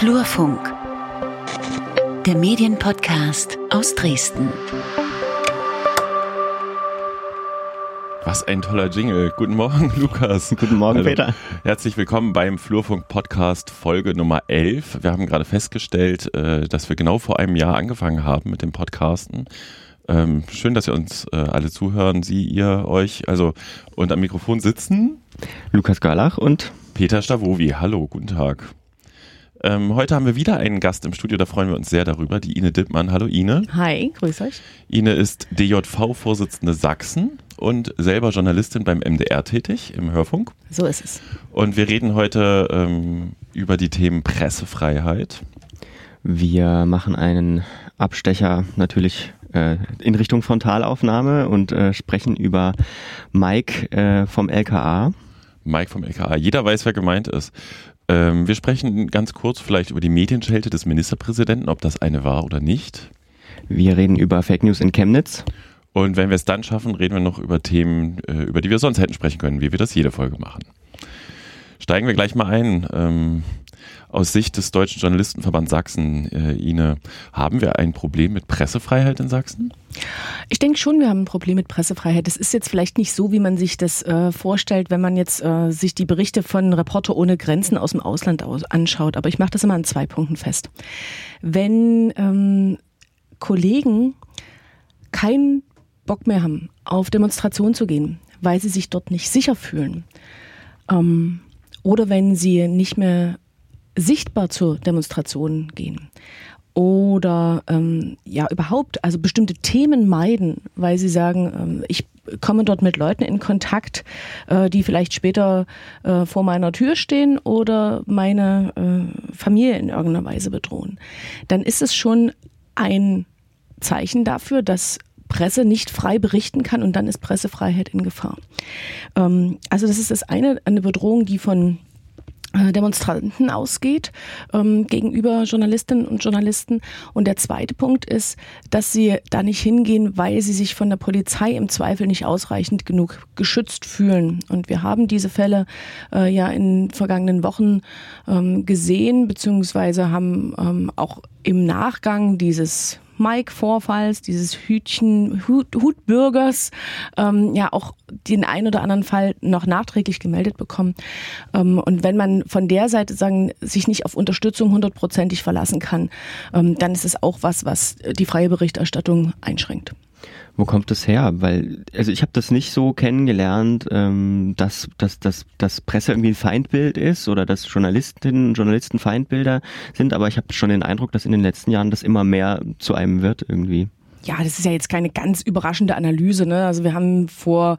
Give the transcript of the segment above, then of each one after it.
Flurfunk, der Medienpodcast aus Dresden. Was ein toller Jingle. Guten Morgen, Lukas. Guten Morgen, Hallo. Peter. Herzlich willkommen beim Flurfunk Podcast Folge Nummer 11. Wir haben gerade festgestellt, äh, dass wir genau vor einem Jahr angefangen haben mit dem Podcasten. Ähm, schön, dass ihr uns äh, alle zuhören, Sie, ihr, euch, also und am Mikrofon sitzen. Lukas Garlach und Peter Stavovi. Hallo, guten Tag. Ähm, heute haben wir wieder einen Gast im Studio, da freuen wir uns sehr darüber, die Ine Dittmann. Hallo Ine. Hi, grüß euch. Ine ist DJV-Vorsitzende Sachsen und selber Journalistin beim MDR tätig im Hörfunk. So ist es. Und wir reden heute ähm, über die Themen Pressefreiheit. Wir machen einen Abstecher natürlich äh, in Richtung Frontalaufnahme und äh, sprechen über Mike äh, vom LKA. Mike vom LKA. Jeder weiß, wer gemeint ist. Ähm, wir sprechen ganz kurz vielleicht über die Medienschelte des Ministerpräsidenten, ob das eine war oder nicht. Wir reden über Fake News in Chemnitz. Und wenn wir es dann schaffen, reden wir noch über Themen, äh, über die wir sonst hätten sprechen können, wie wir das jede Folge machen. Steigen wir gleich mal ein. Ähm, aus Sicht des Deutschen Journalistenverbands Sachsen, äh, Ine, haben wir ein Problem mit Pressefreiheit in Sachsen? Ich denke schon, wir haben ein Problem mit Pressefreiheit. Das ist jetzt vielleicht nicht so, wie man sich das äh, vorstellt, wenn man jetzt äh, sich die Berichte von Reporter ohne Grenzen aus dem Ausland aus anschaut. Aber ich mache das immer an zwei Punkten fest. Wenn ähm, Kollegen keinen Bock mehr haben, auf Demonstrationen zu gehen, weil sie sich dort nicht sicher fühlen, ähm, oder wenn sie nicht mehr sichtbar zur Demonstration gehen oder ähm, ja überhaupt also bestimmte Themen meiden, weil sie sagen, ähm, ich komme dort mit Leuten in Kontakt, äh, die vielleicht später äh, vor meiner Tür stehen oder meine äh, Familie in irgendeiner Weise bedrohen, dann ist es schon ein Zeichen dafür, dass Presse nicht frei berichten kann und dann ist Pressefreiheit in Gefahr. Ähm, also das ist das eine, eine Bedrohung, die von Demonstranten ausgeht ähm, gegenüber Journalistinnen und Journalisten. Und der zweite Punkt ist, dass sie da nicht hingehen, weil sie sich von der Polizei im Zweifel nicht ausreichend genug geschützt fühlen. Und wir haben diese Fälle äh, ja in vergangenen Wochen ähm, gesehen, beziehungsweise haben ähm, auch im Nachgang dieses Mike-Vorfalls, dieses Hütchen, Hut, Hutbürgers, ähm, ja auch den ein oder anderen Fall noch nachträglich gemeldet bekommen. Ähm, und wenn man von der Seite sagen, sich nicht auf Unterstützung hundertprozentig verlassen kann, ähm, dann ist es auch was, was die freie Berichterstattung einschränkt. Wo kommt das her? Weil, also ich habe das nicht so kennengelernt, ähm, dass, dass, dass, dass Presse irgendwie ein Feindbild ist oder dass Journalistinnen und Journalisten Feindbilder sind, aber ich habe schon den Eindruck, dass in den letzten Jahren das immer mehr zu einem wird irgendwie. Ja, das ist ja jetzt keine ganz überraschende Analyse. Ne? Also wir haben vor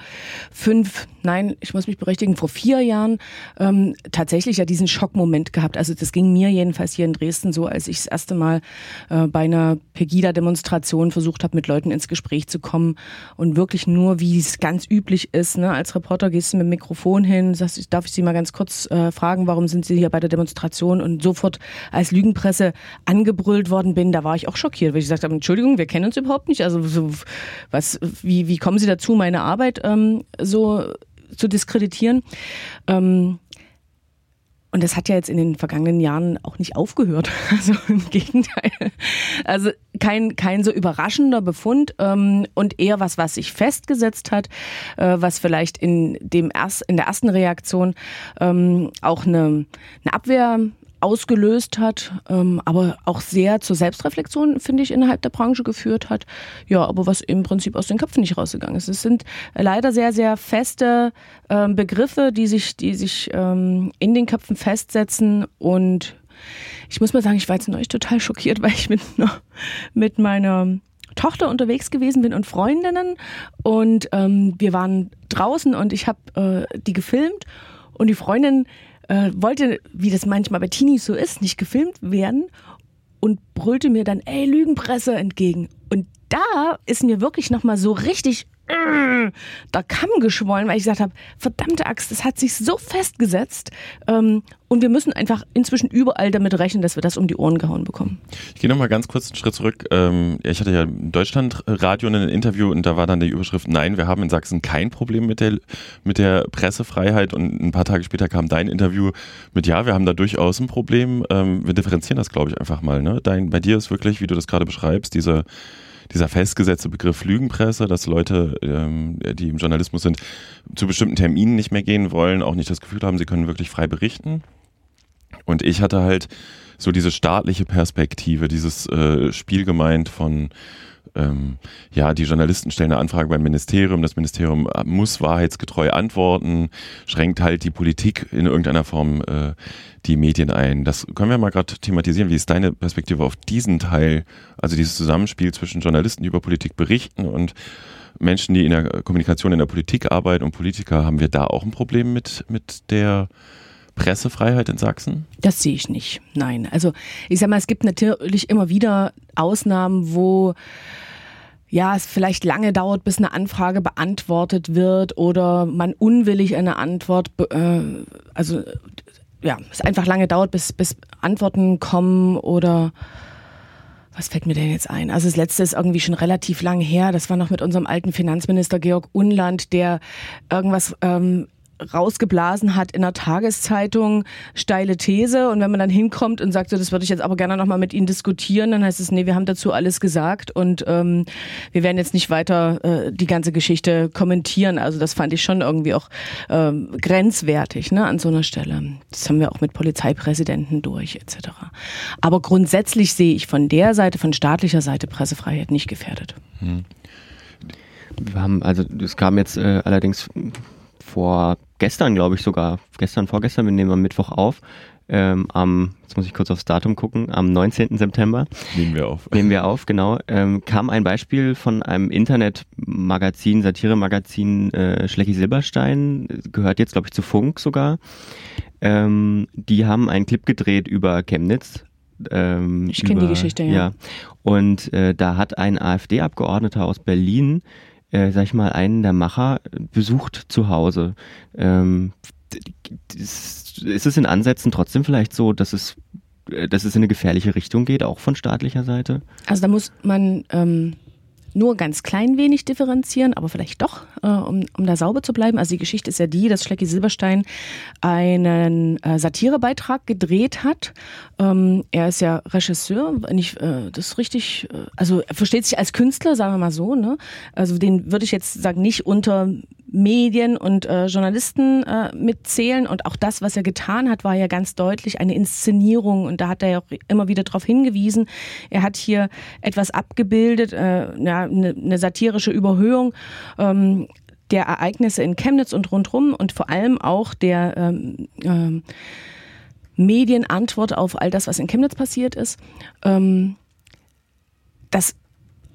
fünf, nein, ich muss mich berichtigen, vor vier Jahren ähm, tatsächlich ja diesen Schockmoment gehabt. Also das ging mir jedenfalls hier in Dresden so, als ich das erste Mal äh, bei einer Pegida-Demonstration versucht habe, mit Leuten ins Gespräch zu kommen und wirklich nur, wie es ganz üblich ist. Ne? Als Reporter gehst du mit dem Mikrofon hin, sagst, darf ich Sie mal ganz kurz äh, fragen, warum sind Sie hier bei der Demonstration? Und sofort als Lügenpresse angebrüllt worden bin, da war ich auch schockiert, weil ich gesagt habe, Entschuldigung, wir kennen uns überhaupt überhaupt nicht. Also so, was, wie, wie kommen Sie dazu, meine Arbeit ähm, so zu diskreditieren? Ähm, und das hat ja jetzt in den vergangenen Jahren auch nicht aufgehört. Also im Gegenteil. Also kein, kein so überraschender Befund ähm, und eher was, was sich festgesetzt hat, äh, was vielleicht in, dem erst, in der ersten Reaktion ähm, auch eine, eine Abwehr ausgelöst hat, ähm, aber auch sehr zur Selbstreflexion, finde ich, innerhalb der Branche geführt hat. Ja, aber was im Prinzip aus den Köpfen nicht rausgegangen ist. Es sind leider sehr, sehr feste ähm, Begriffe, die sich, die sich ähm, in den Köpfen festsetzen und ich muss mal sagen, ich war jetzt neulich total schockiert, weil ich mit, mit meiner Tochter unterwegs gewesen bin und Freundinnen und ähm, wir waren draußen und ich habe äh, die gefilmt und die Freundin äh, wollte, wie das manchmal bei Teenies so ist, nicht gefilmt werden und brüllte mir dann, ey, Lügenpresse entgegen. Und da ist mir wirklich nochmal so richtig der Kamm geschwollen, weil ich gesagt habe, verdammte Axt, das hat sich so festgesetzt. Ähm, und wir müssen einfach inzwischen überall damit rechnen, dass wir das um die Ohren gehauen bekommen. Ich gehe nochmal ganz kurz einen Schritt zurück. Ähm, ich hatte ja im Deutschlandradio ein Interview und da war dann die Überschrift, nein, wir haben in Sachsen kein Problem mit der, mit der Pressefreiheit. Und ein paar Tage später kam dein Interview mit, ja, wir haben da durchaus ein Problem. Ähm, wir differenzieren das, glaube ich, einfach mal. Ne? Dein, bei dir ist wirklich, wie du das gerade beschreibst, diese dieser festgesetzte Begriff Lügenpresse, dass Leute, ähm, die im Journalismus sind, zu bestimmten Terminen nicht mehr gehen wollen, auch nicht das Gefühl haben, sie können wirklich frei berichten. Und ich hatte halt so diese staatliche Perspektive, dieses äh, Spiel gemeint von ähm, ja, die Journalisten stellen eine Anfrage beim Ministerium, das Ministerium muss wahrheitsgetreu antworten, schränkt halt die Politik in irgendeiner Form äh, die Medien ein. Das können wir mal gerade thematisieren. Wie ist deine Perspektive auf diesen Teil, also dieses Zusammenspiel zwischen Journalisten, die über Politik berichten und Menschen, die in der Kommunikation in der Politik arbeiten und Politiker, haben wir da auch ein Problem mit, mit der Pressefreiheit in Sachsen? Das sehe ich nicht. Nein. Also ich sage mal, es gibt natürlich immer wieder Ausnahmen, wo ja, es vielleicht lange dauert, bis eine Anfrage beantwortet wird oder man unwillig eine Antwort, äh, also ja, es einfach lange dauert, bis, bis Antworten kommen oder was fällt mir denn jetzt ein? Also das letzte ist irgendwie schon relativ lang her. Das war noch mit unserem alten Finanzminister Georg Unland, der irgendwas ähm, rausgeblasen hat in der Tageszeitung, steile These. Und wenn man dann hinkommt und sagt, so, das würde ich jetzt aber gerne nochmal mit Ihnen diskutieren, dann heißt es, nee, wir haben dazu alles gesagt und ähm, wir werden jetzt nicht weiter äh, die ganze Geschichte kommentieren. Also das fand ich schon irgendwie auch ähm, grenzwertig ne, an so einer Stelle. Das haben wir auch mit Polizeipräsidenten durch etc. Aber grundsätzlich sehe ich von der Seite, von staatlicher Seite Pressefreiheit nicht gefährdet. Hm. Wir haben, also es kam jetzt äh, allerdings vor gestern, glaube ich sogar, gestern, vorgestern, wir nehmen am Mittwoch auf, ähm, am, jetzt muss ich kurz aufs Datum gucken, am 19. September. Nehmen wir auf. Nehmen wir auf, genau. Ähm, kam ein Beispiel von einem Internetmagazin, Satiremagazin äh, Schlecki Silberstein, gehört jetzt, glaube ich, zu Funk sogar. Ähm, die haben einen Clip gedreht über Chemnitz. Ähm, ich kenne die Geschichte, ja. ja. Und äh, da hat ein AfD-Abgeordneter aus Berlin äh, sag ich mal, einen der Macher besucht zu Hause. Ähm, ist es in Ansätzen trotzdem vielleicht so, dass es, äh, dass es in eine gefährliche Richtung geht, auch von staatlicher Seite? Also da muss man ähm, nur ganz klein wenig differenzieren, aber vielleicht doch, äh, um, um da sauber zu bleiben. Also die Geschichte ist ja die, dass Schlecki Silberstein einen äh, Satirebeitrag gedreht hat. Ähm, er ist ja Regisseur, wenn ich äh, das richtig, äh, also er versteht sich als Künstler, sagen wir mal so. Ne? Also den würde ich jetzt sagen, nicht unter Medien und äh, Journalisten äh, mitzählen. Und auch das, was er getan hat, war ja ganz deutlich eine Inszenierung. Und da hat er ja auch immer wieder darauf hingewiesen. Er hat hier etwas abgebildet, äh, ja, eine, eine satirische Überhöhung. Ähm, der Ereignisse in Chemnitz und rundherum und vor allem auch der ähm, ähm, Medienantwort auf all das, was in Chemnitz passiert ist. Ähm, das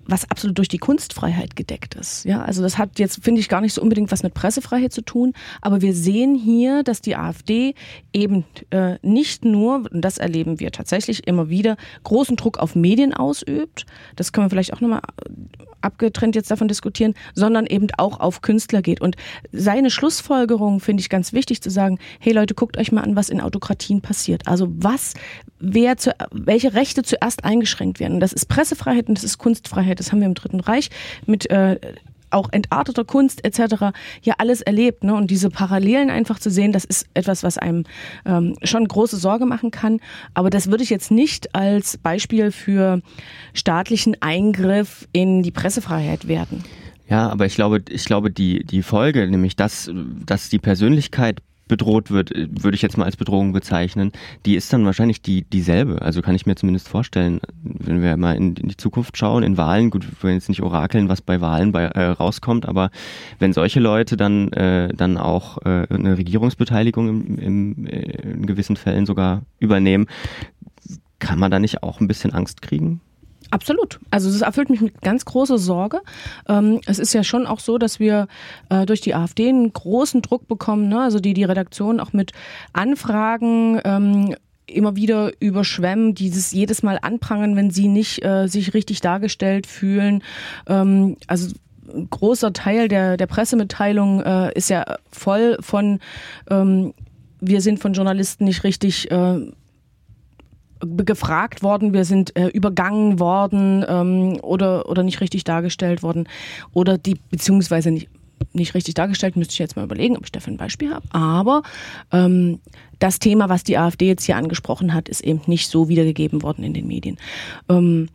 was absolut durch die Kunstfreiheit gedeckt ist. Ja, also das hat jetzt, finde ich, gar nicht so unbedingt was mit Pressefreiheit zu tun. Aber wir sehen hier, dass die AfD eben äh, nicht nur, und das erleben wir tatsächlich immer wieder, großen Druck auf Medien ausübt. Das können wir vielleicht auch nochmal abgetrennt jetzt davon diskutieren, sondern eben auch auf Künstler geht. Und seine Schlussfolgerung finde ich ganz wichtig zu sagen, hey Leute, guckt euch mal an, was in Autokratien passiert. Also was, wer zu, welche Rechte zuerst eingeschränkt werden. Das ist Pressefreiheit und das ist Kunstfreiheit. Das haben wir im Dritten Reich mit äh, auch entarteter Kunst etc. ja alles erlebt. Ne? Und diese Parallelen einfach zu sehen, das ist etwas, was einem ähm, schon große Sorge machen kann. Aber das würde ich jetzt nicht als Beispiel für staatlichen Eingriff in die Pressefreiheit werten. Ja, aber ich glaube, ich glaube, die, die Folge, nämlich dass, dass die Persönlichkeit bedroht wird, äh, würde ich jetzt mal als Bedrohung bezeichnen, die ist dann wahrscheinlich die dieselbe. Also kann ich mir zumindest vorstellen, wenn wir mal in, in die Zukunft schauen, in Wahlen, gut, wir wollen jetzt nicht orakeln, was bei Wahlen bei, äh, rauskommt, aber wenn solche Leute dann äh, dann auch äh, eine Regierungsbeteiligung im, im, äh, in gewissen Fällen sogar übernehmen, kann man da nicht auch ein bisschen Angst kriegen? Absolut. Also es erfüllt mich mit ganz großer Sorge. Ähm, es ist ja schon auch so, dass wir äh, durch die AfD einen großen Druck bekommen, ne? also die die Redaktion auch mit Anfragen ähm, immer wieder überschwemmen, dieses jedes Mal anprangern, wenn sie nicht äh, sich richtig dargestellt fühlen. Ähm, also ein großer Teil der, der Pressemitteilung äh, ist ja voll von, ähm, wir sind von Journalisten nicht richtig äh, gefragt worden, wir sind äh, übergangen worden ähm, oder, oder nicht richtig dargestellt worden oder die, beziehungsweise nicht, nicht richtig dargestellt, müsste ich jetzt mal überlegen, ob ich dafür ein Beispiel habe. Aber ähm, das Thema, was die AfD jetzt hier angesprochen hat, ist eben nicht so wiedergegeben worden in den Medien. Ähm,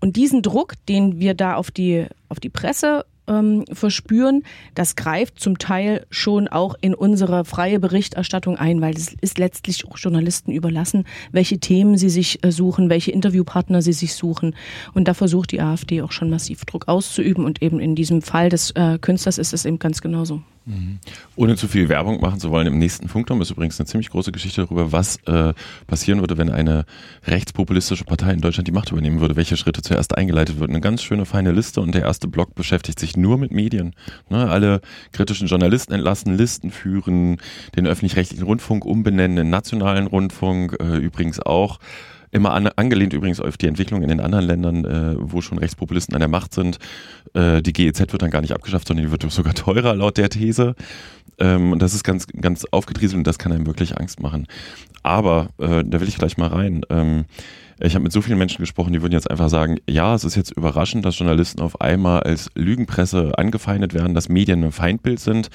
und diesen Druck, den wir da auf die, auf die Presse ähm, verspüren, das greift zum Teil schon auch in unsere freie Berichterstattung ein, weil es ist letztlich auch Journalisten überlassen, welche Themen sie sich äh, suchen, welche Interviewpartner sie sich suchen. Und da versucht die AfD auch schon massiv Druck auszuüben. Und eben in diesem Fall des äh, Künstlers ist es eben ganz genauso. Mhm. Ohne zu viel Werbung machen zu wollen, im nächsten Funkturm ist übrigens eine ziemlich große Geschichte darüber, was äh, passieren würde, wenn eine rechtspopulistische Partei in Deutschland die Macht übernehmen würde, welche Schritte zuerst eingeleitet würden. Eine ganz schöne, feine Liste und der erste Block beschäftigt sich nur mit Medien. Ne, alle kritischen Journalisten entlassen, Listen führen, den öffentlich-rechtlichen Rundfunk umbenennen, den nationalen Rundfunk äh, übrigens auch immer an, angelehnt übrigens auf die Entwicklung in den anderen Ländern, äh, wo schon Rechtspopulisten an der Macht sind. Äh, die GEZ wird dann gar nicht abgeschafft, sondern die wird sogar teurer laut der These. Ähm, und das ist ganz, ganz aufgedrieselt und das kann einem wirklich Angst machen. Aber äh, da will ich gleich mal rein. Ähm, ich habe mit so vielen Menschen gesprochen, die würden jetzt einfach sagen, ja, es ist jetzt überraschend, dass Journalisten auf einmal als Lügenpresse angefeindet werden, dass Medien ein Feindbild sind.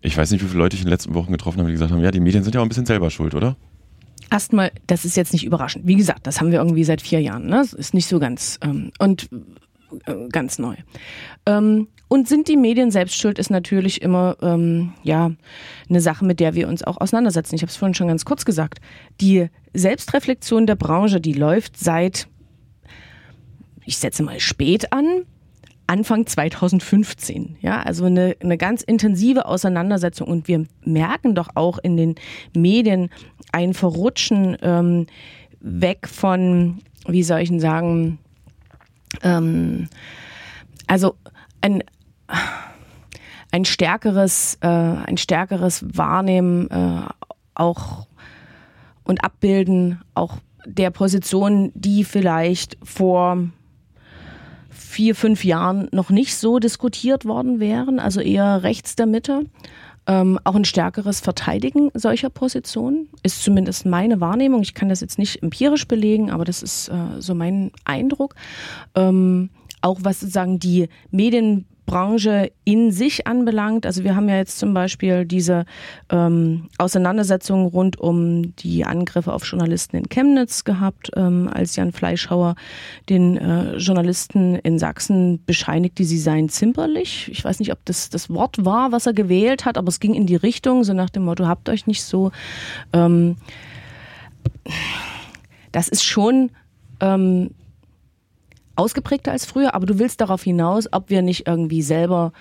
Ich weiß nicht, wie viele Leute ich in den letzten Wochen getroffen habe, die gesagt haben, ja, die Medien sind ja auch ein bisschen selber schuld, oder? Erstmal, das ist jetzt nicht überraschend. Wie gesagt, das haben wir irgendwie seit vier Jahren. Ne? Das ist nicht so ganz ähm, und äh, ganz neu. Ähm, und sind die Medien selbst schuld, ist natürlich immer ähm, ja eine Sache, mit der wir uns auch auseinandersetzen. Ich habe es vorhin schon ganz kurz gesagt. Die Selbstreflexion der Branche, die läuft seit, ich setze mal spät an, Anfang 2015. Ja, also eine, eine ganz intensive Auseinandersetzung. Und wir merken doch auch in den Medien ein Verrutschen ähm, weg von, wie soll ich denn sagen, ähm, also ein, ein stärkeres, äh, ein stärkeres Wahrnehmen äh, auch und Abbilden auch der Position, die vielleicht vor vier, fünf Jahren noch nicht so diskutiert worden wären, also eher rechts der Mitte. Ähm, auch ein stärkeres Verteidigen solcher Positionen ist zumindest meine Wahrnehmung. Ich kann das jetzt nicht empirisch belegen, aber das ist äh, so mein Eindruck. Ähm, auch was sozusagen die Medien Branche in sich anbelangt. Also wir haben ja jetzt zum Beispiel diese ähm, Auseinandersetzung rund um die Angriffe auf Journalisten in Chemnitz gehabt, ähm, als Jan Fleischhauer den äh, Journalisten in Sachsen bescheinigte, sie seien zimperlich. Ich weiß nicht, ob das das Wort war, was er gewählt hat, aber es ging in die Richtung, so nach dem Motto, habt euch nicht so. Ähm, das ist schon ähm, ausgeprägter als früher, aber du willst darauf hinaus, ob wir nicht irgendwie selber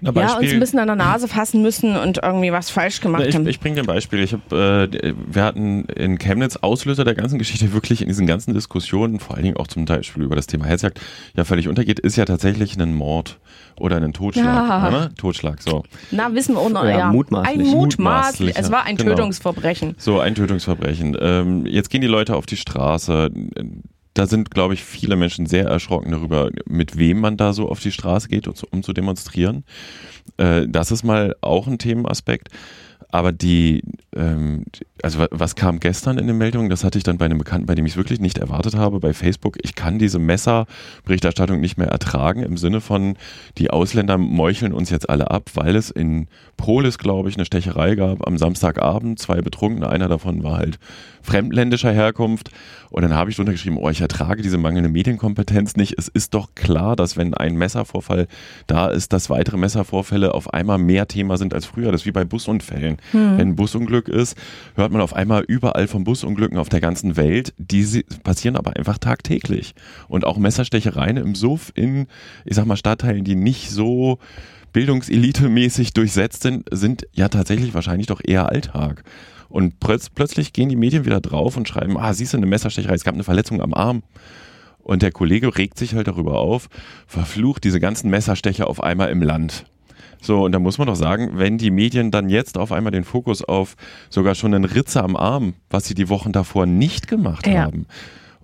ja, uns ein bisschen an der Nase fassen müssen und irgendwie was falsch gemacht ich, haben. Ich bringe dir ein Beispiel. Ich hab, äh, wir hatten in Chemnitz Auslöser der ganzen Geschichte wirklich in diesen ganzen Diskussionen, vor allen Dingen auch zum Beispiel über das Thema Hetzjagd, ja völlig untergeht, ist ja tatsächlich ein Mord oder ein Totschlag. Ja. Ne? Totschlag, so. Na, wissen wir auch noch, ja, ja. Mutmaßlich. Ein mutmaßlich. Es war ein genau. Tötungsverbrechen. So, ein Tötungsverbrechen. Ähm, jetzt gehen die Leute auf die Straße da sind, glaube ich, viele Menschen sehr erschrocken darüber, mit wem man da so auf die Straße geht, um zu demonstrieren. Äh, das ist mal auch ein Themenaspekt. Aber die, ähm, also was kam gestern in den Meldungen, das hatte ich dann bei einem Bekannten, bei dem ich es wirklich nicht erwartet habe, bei Facebook. Ich kann diese Messerberichterstattung nicht mehr ertragen im Sinne von, die Ausländer meucheln uns jetzt alle ab, weil es in Polis, glaube ich, eine Stecherei gab am Samstagabend, zwei Betrunkene, einer davon war halt fremdländischer Herkunft. Und dann habe ich drunter geschrieben, oh, ich ertrage diese mangelnde Medienkompetenz nicht. Es ist doch klar, dass wenn ein Messervorfall da ist, dass weitere Messervorfälle auf einmal mehr Thema sind als früher. Das ist wie bei Busunfällen. Hm. Wenn ein Busunglück ist, hört man auf einmal überall von Busunglücken auf der ganzen Welt. Die passieren aber einfach tagtäglich. Und auch Messerstechereien im Suff in, ich sag mal, Stadtteilen, die nicht so bildungselite-mäßig durchsetzt sind, sind ja tatsächlich wahrscheinlich doch eher Alltag. Und plötz plötzlich gehen die Medien wieder drauf und schreiben, ah, siehst du, eine Messerstecherei, es gab eine Verletzung am Arm. Und der Kollege regt sich halt darüber auf, verflucht diese ganzen Messerstecher auf einmal im Land. So, und da muss man doch sagen, wenn die Medien dann jetzt auf einmal den Fokus auf sogar schon einen Ritze am Arm, was sie die Wochen davor nicht gemacht ja. haben,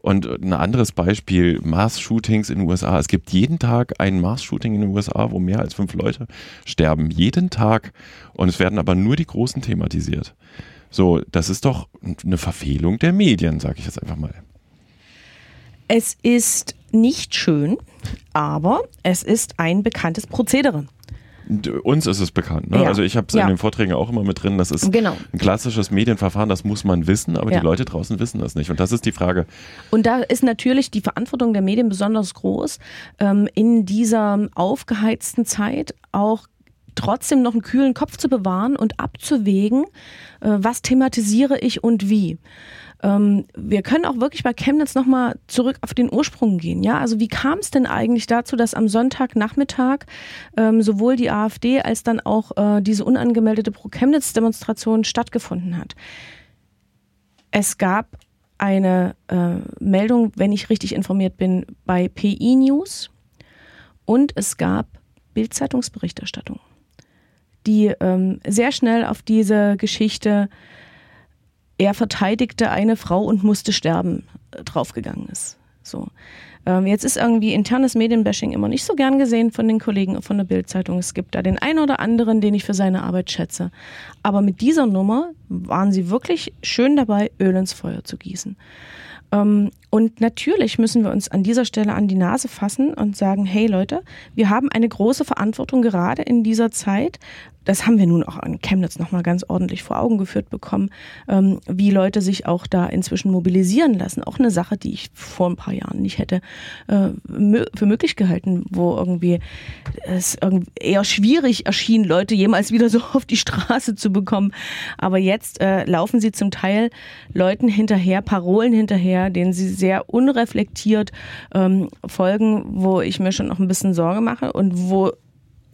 Und ein anderes Beispiel, Mars-Shootings in den USA. Es gibt jeden Tag ein Mars-Shooting in den USA, wo mehr als fünf Leute sterben. Jeden Tag. Und es werden aber nur die Großen thematisiert. So, das ist doch eine Verfehlung der Medien, sage ich jetzt einfach mal. Es ist nicht schön, aber es ist ein bekanntes Prozedere. Uns ist es bekannt. Ne? Ja. Also ich habe es Ja. in den Vorträgen auch immer mit drin. Das ist Genau. ein klassisches Medienverfahren, das muss man wissen, aber Ja. die Leute draußen wissen das nicht. Und das ist die Frage. Und da ist natürlich die Verantwortung der Medien besonders groß, ähm, in dieser aufgeheizten Zeit auch trotzdem noch einen kühlen Kopf zu bewahren und abzuwägen, äh, was thematisiere ich und wie. Ähm, wir können auch wirklich bei Chemnitz nochmal zurück auf den Ursprung gehen. Ja, also wie kam es denn eigentlich dazu, dass am Sonntagnachmittag ähm, sowohl die AfD als dann auch äh, diese unangemeldete Pro-Chemnitz-Demonstration stattgefunden hat? Es gab eine äh, Meldung, wenn ich richtig informiert bin, bei PI News und es gab Bildzeitungsberichterstattung, die ähm, sehr schnell auf diese Geschichte, er verteidigte eine Frau und musste sterben, äh, draufgegangen ist. So. Ähm, jetzt ist irgendwie internes Medienbashing immer nicht so gern gesehen von den Kollegen von der Bildzeitung. Es gibt da den einen oder anderen, den ich für seine Arbeit schätze. Aber mit dieser Nummer waren sie wirklich schön dabei, Öl ins Feuer zu gießen. Ähm, und natürlich müssen wir uns an dieser Stelle an die Nase fassen und sagen, hey Leute, wir haben eine große Verantwortung gerade in dieser Zeit. Das haben wir nun auch an Chemnitz nochmal ganz ordentlich vor Augen geführt bekommen, ähm, wie Leute sich auch da inzwischen mobilisieren lassen. Auch eine Sache, die ich vor ein paar Jahren nicht hätte äh, für möglich gehalten, wo irgendwie es eher schwierig erschien, Leute jemals wieder so auf die Straße zu bekommen. Aber jetzt äh, laufen sie zum Teil Leuten hinterher, Parolen hinterher, denen sie sehr unreflektiert ähm, folgen, wo ich mir schon noch ein bisschen Sorge mache und wo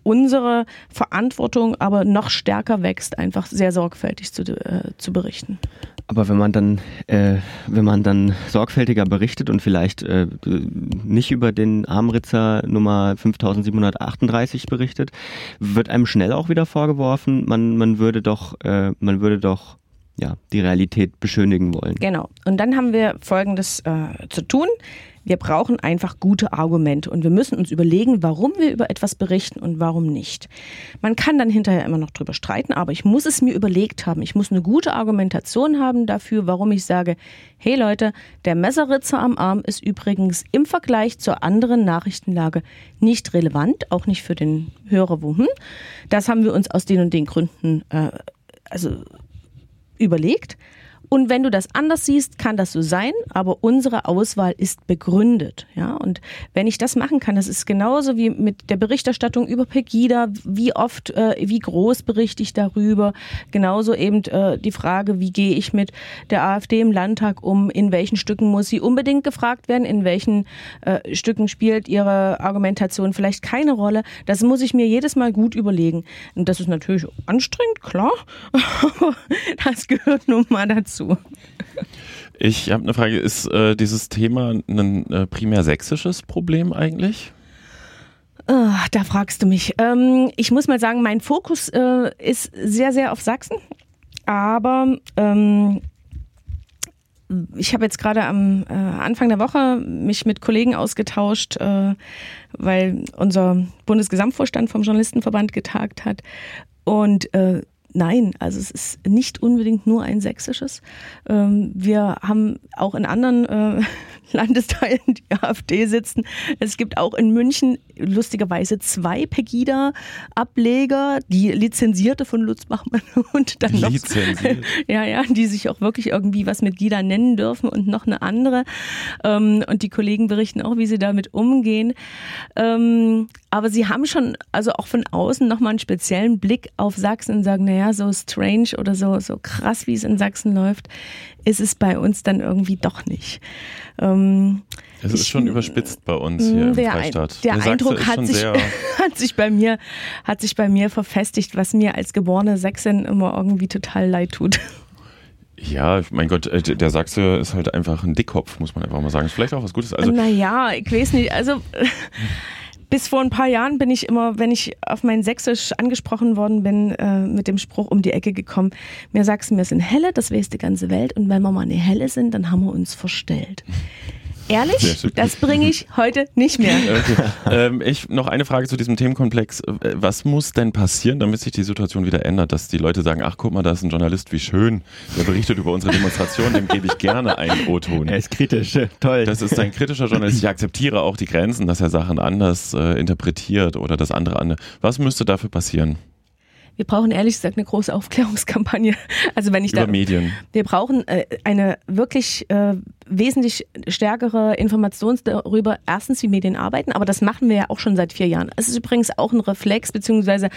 unsere Verantwortung aber noch stärker wächst, einfach sehr sorgfältig zu, äh, zu berichten. Aber wenn man dann, äh, wenn man dann sorgfältiger berichtet und vielleicht äh, nicht über den Armritzer Nummer 5738 berichtet, wird einem schnell auch wieder vorgeworfen, man, man würde doch, äh, man würde doch ja, die Realität beschönigen wollen. Genau. Und dann haben wir Folgendes äh, zu tun. Wir brauchen einfach gute Argumente und wir müssen uns überlegen, warum wir über etwas berichten und warum nicht. Man kann dann hinterher immer noch drüber streiten, aber ich muss es mir überlegt haben. Ich muss eine gute Argumentation haben dafür, warum ich sage, hey Leute, der Messerritzer am Arm ist übrigens im Vergleich zur anderen Nachrichtenlage nicht relevant, auch nicht für den Hörer wohin. Das haben wir uns aus den und den Gründen äh, also überlegt. Und wenn du das anders siehst, kann das so sein, aber unsere Auswahl ist begründet. Ja? Und wenn ich das machen kann, das ist genauso wie mit der Berichterstattung über Pegida, wie oft, äh, wie groß berichte ich darüber, genauso eben äh, die Frage, wie gehe ich mit der AfD im Landtag um, in welchen Stücken muss sie unbedingt gefragt werden, in welchen äh, Stücken spielt ihre Argumentation vielleicht keine Rolle. Das muss ich mir jedes Mal gut überlegen. Und das ist natürlich anstrengend, klar, aber das gehört nun mal dazu. Ich habe eine Frage, ist äh, dieses Thema ein äh, primär sächsisches Problem eigentlich? Ah, da fragst du mich. Ähm, ich muss mal sagen, mein Fokus äh, ist sehr, sehr auf Sachsen. Aber ähm, ich habe jetzt gerade am äh, Anfang der Woche mich mit Kollegen ausgetauscht, äh, weil unser Bundesgesamtvorstand vom Journalistenverband getagt hat. Und äh, Nein, also es ist nicht unbedingt nur ein sächsisches. Ähm, wir haben auch in anderen äh, Landesteilen die AfD sitzen. Es gibt auch in München lustigerweise zwei Pegida-Ableger, die lizenzierte von Lutz Bachmann und dann noch ja, ja, die sich auch wirklich irgendwie was mit Gida nennen dürfen und noch eine andere. Ähm, und die Kollegen berichten auch, wie sie damit umgehen. Aber sie haben schon, also auch von außen nochmal einen speziellen Blick auf Sachsen und sagen, naja, so strange oder so, so krass, wie es in Sachsen läuft, ist es bei uns dann irgendwie doch nicht. Ähm, Es ist Ich- schon überspitzt bei uns hier im der, Freistaat. der Sachse Eindruck hat sich, hat sich bei mir, hat sich bei mir verfestigt, was mir als geborene Sächsin immer irgendwie total leid tut. ja, mein Gott, äh, der Sachse ist halt einfach ein Dickkopf, muss man einfach mal sagen. Ist vielleicht auch was Gutes. Also naja, ich weiß nicht, also bis vor ein paar Jahren bin ich immer, wenn ich auf mein Sächsisch angesprochen worden bin, äh, mit dem Spruch um die Ecke gekommen, mir Sachsen, wir sind Helle, das weiß die ganze Welt und wenn wir mal eine Helle sind, dann haben wir uns verstellt. Ehrlich? Das bringe ich heute nicht mehr. Okay. ähm, ich noch eine Frage zu diesem Themenkomplex. Äh, was muss denn passieren, damit sich die Situation wieder ändert, dass die Leute sagen, ach guck mal, da ist ein Journalist, wie schön, der berichtet über unsere Demonstration, dem gebe ich gerne einen O-Ton. Er ist kritisch, toll. Das ist ein kritischer Journalist. Ich akzeptiere auch die Grenzen, dass er Sachen anders äh, interpretiert oder das andere andere. Was müsste dafür passieren? Wir brauchen ehrlich gesagt eine große Aufklärungskampagne. Also wenn ich Über da, Medien. Wir brauchen äh, eine wirklich äh, wesentlich stärkere Information darüber, erstens, wie Medien arbeiten, aber das machen wir ja auch schon seit vier Jahren. Es ist übrigens auch ein Reflex beziehungsweise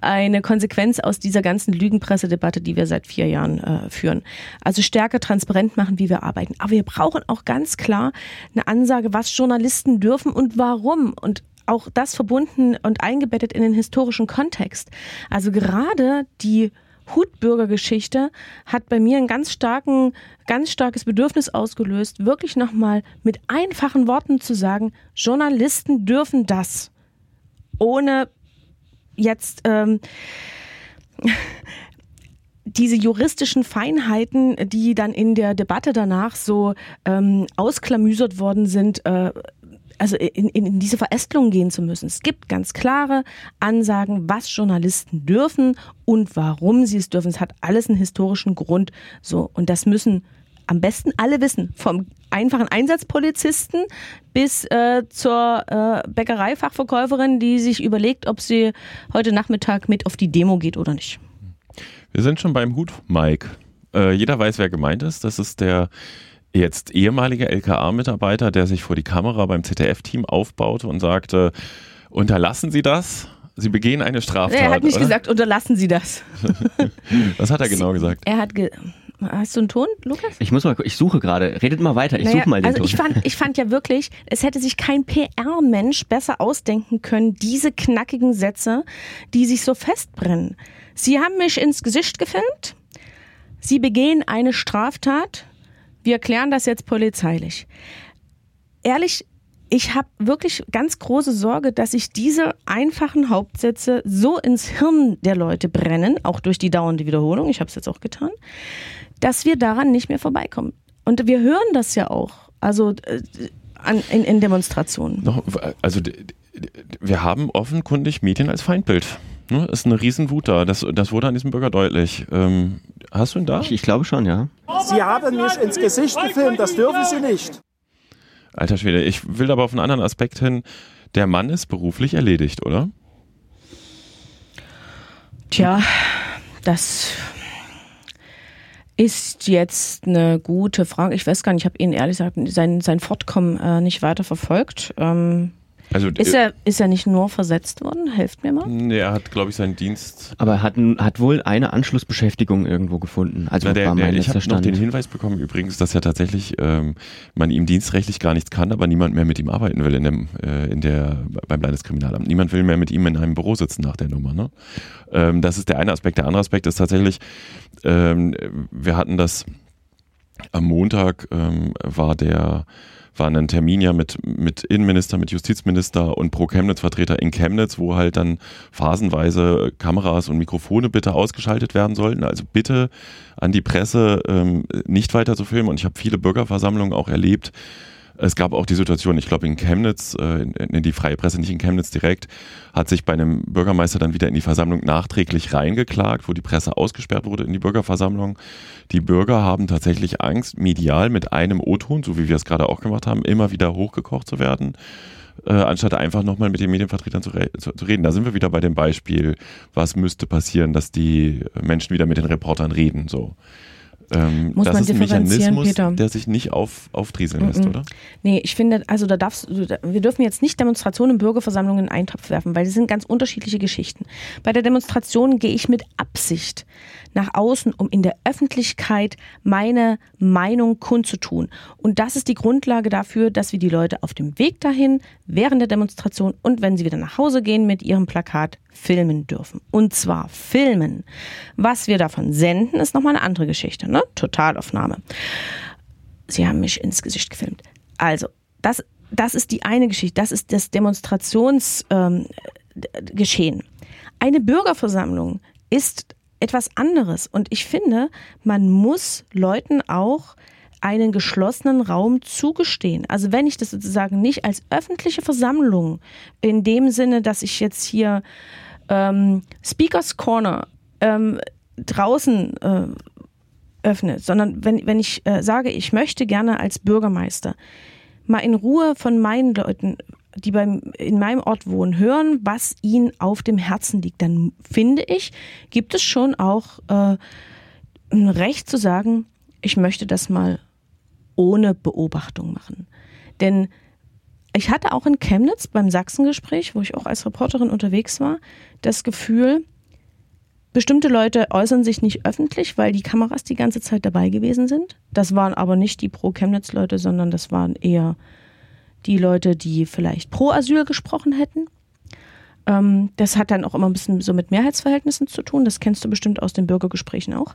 eine Konsequenz aus dieser ganzen Lügenpressedebatte, die wir seit vier Jahren äh, führen. Also stärker transparent machen, wie wir arbeiten. Aber wir brauchen auch ganz klar eine Ansage, was Journalisten dürfen und warum. Und auch das verbunden und eingebettet in den historischen Kontext. Also gerade die Hutbürgergeschichte hat bei mir ein ganz starken, ganz starkes Bedürfnis ausgelöst, wirklich nochmal mit einfachen Worten zu sagen, Journalisten dürfen das. Ohne jetzt ähm, diese juristischen Feinheiten, die dann in der Debatte danach so ähm, ausklamüsert worden sind, äh, also in, in, in diese Verästelung gehen zu müssen. Es gibt ganz klare Ansagen, was Journalisten dürfen und warum sie es dürfen. Es hat alles einen historischen Grund. So und das müssen am besten alle wissen, vom einfachen Einsatzpolizisten bis äh, zur äh, Bäckereifachverkäuferin, die sich überlegt, ob sie heute Nachmittag mit auf die Demo geht oder nicht. Wir sind schon beim Hut, Mike. Äh, jeder weiß, wer gemeint ist. Das ist der jetzt ehemaliger LKA-Mitarbeiter, der sich vor die Kamera beim ZDF-Team aufbaute und sagte, unterlassen Sie das? Sie begehen eine Straftat. Er hat nicht oder? gesagt, unterlassen Sie das. Was hat er genau gesagt? Er hat ge Hast du einen Ton, Lukas? Ich muss mal, ich suche gerade. Redet mal weiter. Ich naja, suche mal den also Ton. Ich fand, ich fand ja wirklich, es hätte sich kein PR-Mensch besser ausdenken können, diese knackigen Sätze, die sich so festbrennen. Sie haben mich ins Gesicht gefilmt. Sie begehen eine Straftat wir klären das jetzt polizeilich. Ehrlich, ich habe wirklich ganz große Sorge, dass sich diese einfachen Hauptsätze so ins Hirn der Leute brennen, auch durch die dauernde Wiederholung, ich habe es jetzt auch getan, dass wir daran nicht mehr vorbeikommen. Und wir hören das ja auch, also äh, an, in, in Demonstrationen. Also wir haben offenkundig Medien als Feindbild. Ne? Ist eine Riesenwut da. Das, das wurde an diesem Bürger deutlich. Ähm, hast du ihn da? Ich, ich glaube schon, ja. Sie haben mich ins Gesicht gefilmt, das dürfen Sie nicht. Alter Schwede, ich will aber auf einen anderen Aspekt hin. Der Mann ist beruflich erledigt, oder? Tja, das ist jetzt eine gute Frage. Ich weiß gar nicht, ich habe ihn ehrlich gesagt sein, sein Fortkommen äh, nicht weiter verfolgt. Ähm, also, ist, er, ist er nicht nur versetzt worden? Helft mir mal. Nee, er hat, glaube ich, seinen Dienst. Aber er hat, hat wohl eine Anschlussbeschäftigung irgendwo gefunden. Also Na, der, der, ich habe noch den Hinweis bekommen übrigens, dass ja tatsächlich ähm, man ihm dienstrechtlich gar nichts kann, aber niemand mehr mit ihm arbeiten will in dem, äh, in der, beim Landeskriminalamt. Niemand will mehr mit ihm in einem Büro sitzen nach der Nummer. Ne? Ähm, das ist der eine Aspekt. Der andere Aspekt ist tatsächlich, ähm, wir hatten das am Montag ähm, war der war ein Termin ja mit, mit Innenminister, mit Justizminister und Pro-Chemnitz-Vertreter in Chemnitz, wo halt dann phasenweise Kameras und Mikrofone bitte ausgeschaltet werden sollten. Also bitte an die Presse ähm, nicht weiter zu filmen. Und ich habe viele Bürgerversammlungen auch erlebt, es gab auch die Situation, ich glaube in Chemnitz, äh, in die freie Presse, nicht in Chemnitz direkt, hat sich bei einem Bürgermeister dann wieder in die Versammlung nachträglich reingeklagt, wo die Presse ausgesperrt wurde in die Bürgerversammlung. Die Bürger haben tatsächlich Angst, medial mit einem O-Ton, so wie wir es gerade auch gemacht haben, immer wieder hochgekocht zu werden. Äh, anstatt einfach nochmal mit den Medienvertretern zu, re zu, zu, reden. Da sind wir wieder bei dem Beispiel, was müsste passieren, dass die Menschen wieder mit den Reportern reden. So. Ähm, Muss das man ist ein Mechanismus, Peter. der sich nicht auf, auftrieseln mm lässt, oder? Nee, ich finde, also da darfst wir dürfen jetzt nicht Demonstrationen und Bürgerversammlungen in einen Topf werfen, weil das sind ganz unterschiedliche Geschichten. Bei der Demonstration gehe ich mit Absicht nach außen, um in der Öffentlichkeit meine Meinung kundzutun. Und das ist die Grundlage dafür, dass wir die Leute auf dem Weg dahin, während der Demonstration und wenn sie wieder nach Hause gehen mit ihrem Plakat, filmen dürfen. Und zwar filmen. Was wir davon senden, ist nochmal eine andere Geschichte, ne? Totalaufnahme. Sie haben mich ins Gesicht gefilmt. Also, das, das ist die eine Geschichte. Das ist das Demonstrationsgeschehen. Ähm, eine Bürgerversammlung ist etwas anderes. Und ich finde, man muss Leuten auch einen geschlossenen Raum zugestehen. Also wenn ich das sozusagen nicht als öffentliche Versammlung in dem Sinne, dass ich jetzt hier ähm, Speakers Corner ähm, draußen äh, öffne, sondern wenn, wenn ich äh, sage, ich möchte gerne als Bürgermeister mal in Ruhe von meinen Leuten, die beim, in meinem Ort wohnen, hören, was ihnen auf dem Herzen liegt, dann finde ich, gibt es schon auch äh, ein Recht zu sagen, ich möchte das mal ohne Beobachtung machen. Denn ich hatte auch in Chemnitz beim Sachsengespräch, wo ich auch als Reporterin unterwegs war, das Gefühl, bestimmte Leute äußern sich nicht öffentlich, weil die Kameras die ganze Zeit dabei gewesen sind. Das waren aber nicht die Pro-Chemnitz-Leute, sondern das waren eher die Leute, die vielleicht pro Asyl gesprochen hätten. Ähm, das hat dann auch immer ein bisschen so mit Mehrheitsverhältnissen zu tun. Das kennst du bestimmt aus den Bürgergesprächen auch.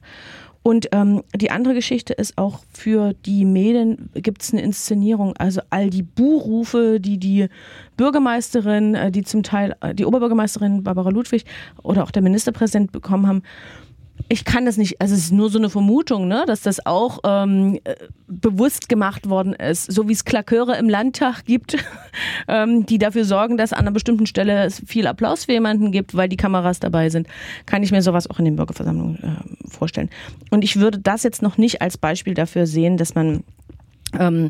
Und ähm, die andere Geschichte ist auch für die Medien gibt es eine Inszenierung. Also all die Buhrufe, die die Bürgermeisterin, äh, die zum Teil äh, die Oberbürgermeisterin Barbara Ludwig oder auch der Ministerpräsident bekommen haben, ich kann das nicht, also es ist nur so eine Vermutung, ne, dass das auch ähm, äh, bewusst gemacht worden ist, so wie es Klaköre im Landtag gibt, ähm, die dafür sorgen, dass an einer bestimmten Stelle es viel Applaus für jemanden gibt, weil die Kameras dabei sind, kann ich mir sowas auch in den Bürgerversammlungen äh, vorstellen. Und ich würde das jetzt noch nicht als Beispiel dafür sehen, dass man ähm,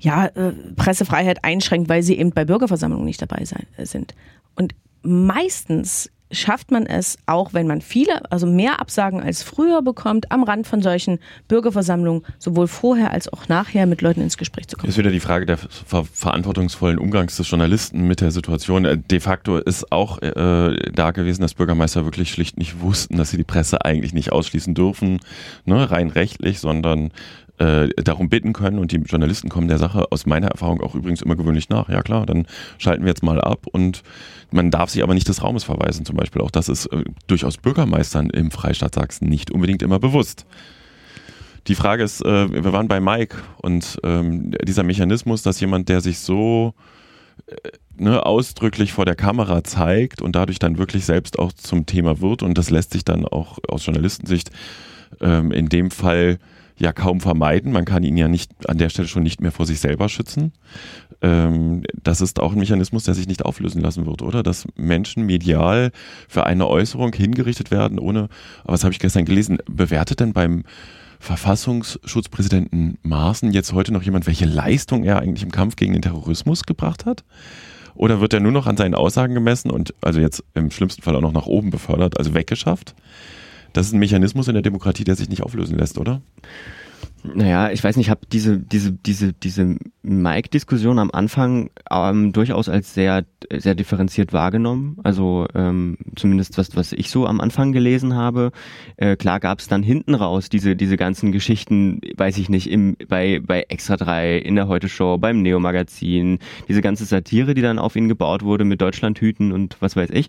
ja, äh, Pressefreiheit einschränkt, weil sie eben bei Bürgerversammlungen nicht dabei sein, äh, sind. Und meistens schafft man es, auch wenn man viele, also mehr Absagen als früher bekommt, am Rand von solchen Bürgerversammlungen, sowohl vorher als auch nachher mit Leuten ins Gespräch zu kommen. Ist wieder die Frage der ver verantwortungsvollen Umgangs des Journalisten mit der Situation. Äh, de facto ist auch äh, da gewesen, dass Bürgermeister wirklich schlicht nicht wussten, dass sie die Presse eigentlich nicht ausschließen dürfen, ne, rein rechtlich, sondern äh, darum bitten können und die Journalisten kommen der Sache aus meiner Erfahrung auch übrigens immer gewöhnlich nach. Ja klar, dann schalten wir jetzt mal ab und man darf sich aber nicht des Raumes verweisen zum Beispiel. Auch das ist äh, durchaus Bürgermeistern im Freistaat Sachsen nicht unbedingt immer bewusst. Die Frage ist, äh, wir waren bei Mike und ähm, dieser Mechanismus, dass jemand, der sich so äh, ne, ausdrücklich vor der Kamera zeigt und dadurch dann wirklich selbst auch zum Thema wird und das lässt sich dann auch aus Journalistensicht ähm, in dem Fall ja kaum vermeiden. Man kann ihn ja nicht an der Stelle schon nicht mehr vor sich selber schützen. Ähm, das ist auch ein Mechanismus, der sich nicht auflösen lassen wird, oder? Dass Menschen medial für eine Äußerung hingerichtet werden, ohne, was habe ich gestern gelesen, bewertet denn beim Verfassungsschutzpräsidenten Maaßen jetzt heute noch jemand, welche Leistung er eigentlich im Kampf gegen den Terrorismus gebracht hat? Oder wird er nur noch an seinen Aussagen gemessen und also jetzt im schlimmsten Fall auch noch nach oben befördert, also weggeschafft? Das ist ein Mechanismus in der Demokratie, der sich nicht auflösen lässt, oder? Naja, ich weiß nicht, ich habe diese, diese, diese, diese Mike-Diskussion am Anfang ähm, durchaus als sehr, sehr differenziert wahrgenommen. Also ähm, zumindest was, was ich so am Anfang gelesen habe. Äh, klar gab es dann hinten raus diese, diese ganzen Geschichten, weiß ich nicht, im, bei, bei Extra 3, in der Heute-Show, beim Neo-Magazin, diese ganze Satire, die dann auf ihn gebaut wurde mit Deutschlandhüten und was weiß ich.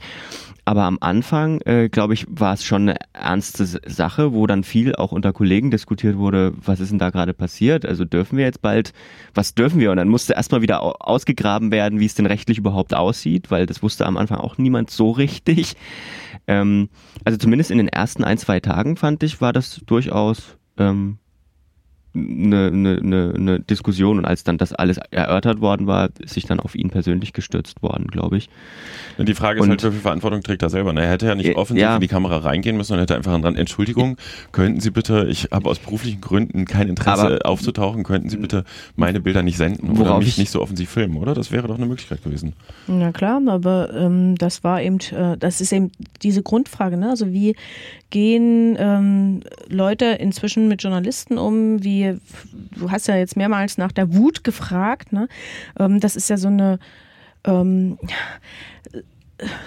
Aber am Anfang, äh, glaube ich, war es schon eine ernste Sache, wo dann viel auch unter Kollegen diskutiert wurde, was ist denn da gerade passiert? Also dürfen wir jetzt bald, was dürfen wir? Und dann musste erstmal wieder ausgegraben werden, wie es denn rechtlich überhaupt aussieht, weil das wusste am Anfang auch niemand so richtig. Ähm, also zumindest in den ersten ein, zwei Tagen fand ich, war das durchaus ähm, eine, eine, eine Diskussion und als dann das alles erörtert worden war, ist sich dann auf ihn persönlich gestürzt worden, glaube ich. Die Frage ist und, halt, wie viel Verantwortung trägt er selber? Er hätte ja nicht offensiv ja. in die Kamera reingehen müssen, sondern hätte einfach dran, Entschuldigung, könnten Sie bitte, ich habe aus beruflichen Gründen kein Interesse aber, aufzutauchen, könnten Sie bitte meine Bilder nicht senden oder mich nicht so offensiv filmen, oder? Das wäre doch eine Möglichkeit gewesen. Na klar, aber ähm, das war eben, äh, das ist eben diese Grundfrage, ne? Also wie gehen ähm, Leute inzwischen mit Journalisten um? Wie, du hast ja jetzt mehrmals nach der Wut gefragt, ne? Ähm, das ist ja so eine ähm,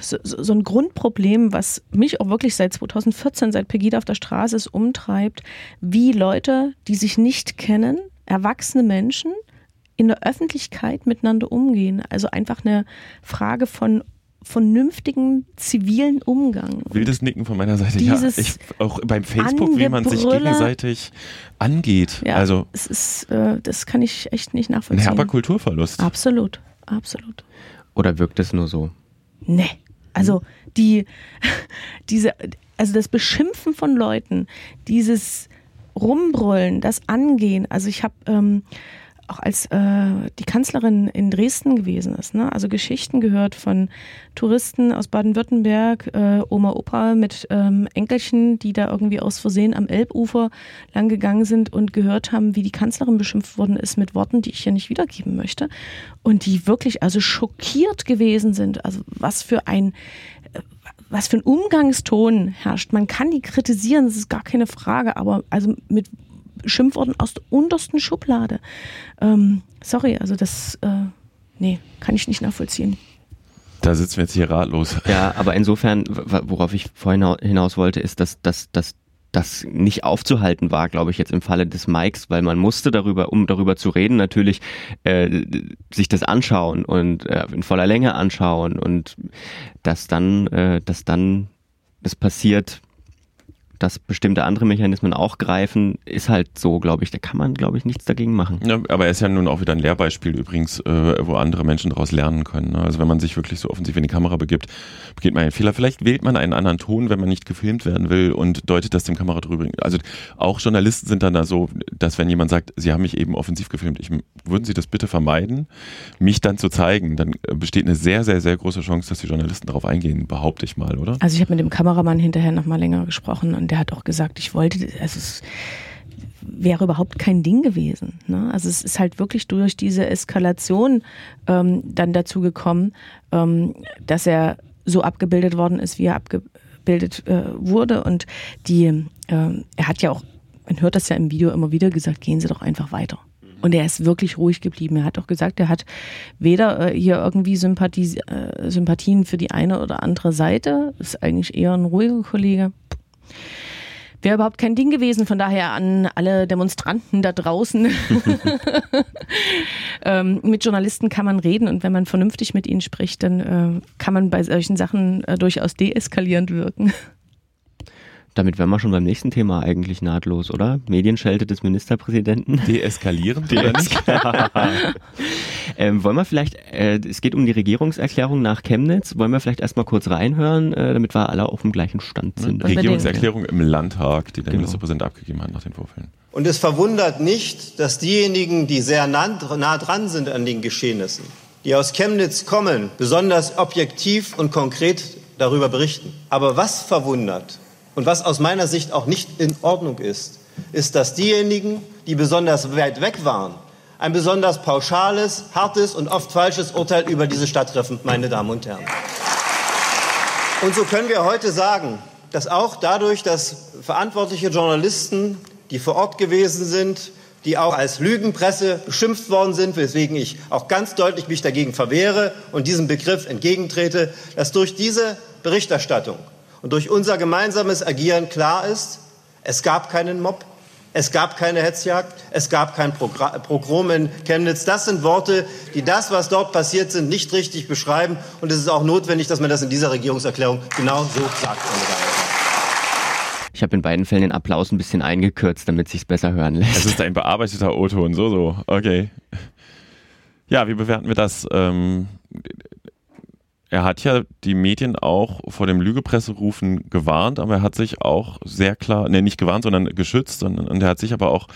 so, so, ein Grundproblem, was mich auch wirklich seit 2014, seit Pegida auf der Straße ist, umtreibt, wie Leute, die sich nicht kennen, erwachsene Menschen, in der Öffentlichkeit miteinander umgehen. Also einfach eine Frage von vernünftigen zivilen Umgang. Wildes Nicken von meiner Seite. Dieses ja, ich, auch beim Facebook, wie man sich gegenseitig angeht. Ja, also es ist, äh, das kann ich echt nicht nachvollziehen. Ein herber Kulturverlust. Absolut, absolut. Oder wirkt es nur so? Nee. Also die, diese, also das Beschimpfen von Leuten, dieses rumbrüllen, das angehen. Also ich habe ähm, auch als äh, die Kanzlerin in Dresden gewesen ist, ne? also Geschichten gehört von Touristen aus Baden-Württemberg, äh, Oma, Opa mit ähm, Enkelchen, die da irgendwie aus Versehen am Elbufer lang gegangen sind und gehört haben, wie die Kanzlerin beschimpft worden ist mit Worten, die ich hier nicht wiedergeben möchte. Und die wirklich also schockiert gewesen sind. Also was für ein äh, was für ein Umgangston herrscht. Man kann die kritisieren, das ist gar keine Frage, aber also mit Schimpfworten aus der untersten Schublade. Ähm, sorry, also das, äh, nee, kann ich nicht nachvollziehen. Da sitzen wir jetzt hier ratlos. Ja, aber insofern, worauf ich vorhin hinaus wollte, ist, dass, dass, dass das nicht aufzuhalten war, glaube ich, jetzt im Falle des Mikes, weil man musste darüber, um darüber zu reden, natürlich äh, sich das anschauen und äh, in voller Länge anschauen und dass dann, äh, dass dann das passiert, dass bestimmte andere Mechanismen auch greifen, ist halt so, glaube ich. Da kann man, glaube ich, nichts dagegen machen. Ja, aber er ist ja nun auch wieder ein Lehrbeispiel übrigens, äh, wo andere Menschen daraus lernen können. Ne? Also wenn man sich wirklich so offensiv in die Kamera begibt, begeht man einen Fehler. Vielleicht wählt man einen anderen Ton, wenn man nicht gefilmt werden will und deutet das dem Kamera drüber. Also auch Journalisten sind dann da so, dass wenn jemand sagt, sie haben mich eben offensiv gefilmt, ich, würden Sie das bitte vermeiden, mich dann zu zeigen, dann besteht eine sehr, sehr, sehr große Chance, dass die Journalisten darauf eingehen, behaupte ich mal, oder? Also ich habe mit dem Kameramann hinterher nochmal länger gesprochen und der hat auch gesagt, ich wollte, also es wäre überhaupt kein Ding gewesen. Ne? Also es ist halt wirklich durch diese Eskalation ähm, dann dazu gekommen, ähm, dass er so abgebildet worden ist, wie er abgebildet äh, wurde. Und die, äh, er hat ja auch, man hört das ja im Video immer wieder gesagt, gehen Sie doch einfach weiter. Und er ist wirklich ruhig geblieben. Er hat auch gesagt, er hat weder äh, hier irgendwie Sympathie, äh, Sympathien für die eine oder andere Seite. Ist eigentlich eher ein ruhiger Kollege wäre überhaupt kein Ding gewesen. Von daher an alle Demonstranten da draußen. ähm, mit Journalisten kann man reden und wenn man vernünftig mit ihnen spricht, dann äh, kann man bei solchen Sachen äh, durchaus deeskalierend wirken. Damit wären wir schon beim nächsten Thema eigentlich nahtlos, oder? Medienschelte des Ministerpräsidenten. Deeskalieren, nicht? ähm, wollen wir vielleicht, äh, es geht um die Regierungserklärung nach Chemnitz, wollen wir vielleicht erstmal kurz reinhören, äh, damit wir alle auf dem gleichen Stand sind. Ja, Regierungserklärung im Landtag, die der genau. Ministerpräsident abgegeben hat nach den Vorfällen. Und es verwundert nicht, dass diejenigen, die sehr nah dran sind an den Geschehnissen, die aus Chemnitz kommen, besonders objektiv und konkret darüber berichten. Aber was verwundert, und was aus meiner Sicht auch nicht in Ordnung ist, ist, dass diejenigen, die besonders weit weg waren, ein besonders pauschales, hartes und oft falsches Urteil über diese Stadt treffen, meine Damen und Herren. Und so können wir heute sagen, dass auch dadurch, dass verantwortliche Journalisten, die vor Ort gewesen sind, die auch als Lügenpresse beschimpft worden sind, weswegen ich auch ganz deutlich mich dagegen verwehre und diesem Begriff entgegentrete, dass durch diese Berichterstattung und durch unser gemeinsames Agieren klar ist, es gab keinen Mob, es gab keine Hetzjagd, es gab kein Pogrom in Chemnitz. Das sind Worte, die das, was dort passiert sind, nicht richtig beschreiben. Und es ist auch notwendig, dass man das in dieser Regierungserklärung genau so sagt. Ich habe in beiden Fällen den Applaus ein bisschen eingekürzt, damit sich besser hören lässt. Es ist ein bearbeiteter O-Ton, so, so. Okay. Ja, wie bewerten wir das? Ähm, er hat ja die Medien auch vor dem Lügepresserufen gewarnt, aber er hat sich auch sehr klar, ne, nicht gewarnt, sondern geschützt und, und er hat sich aber auch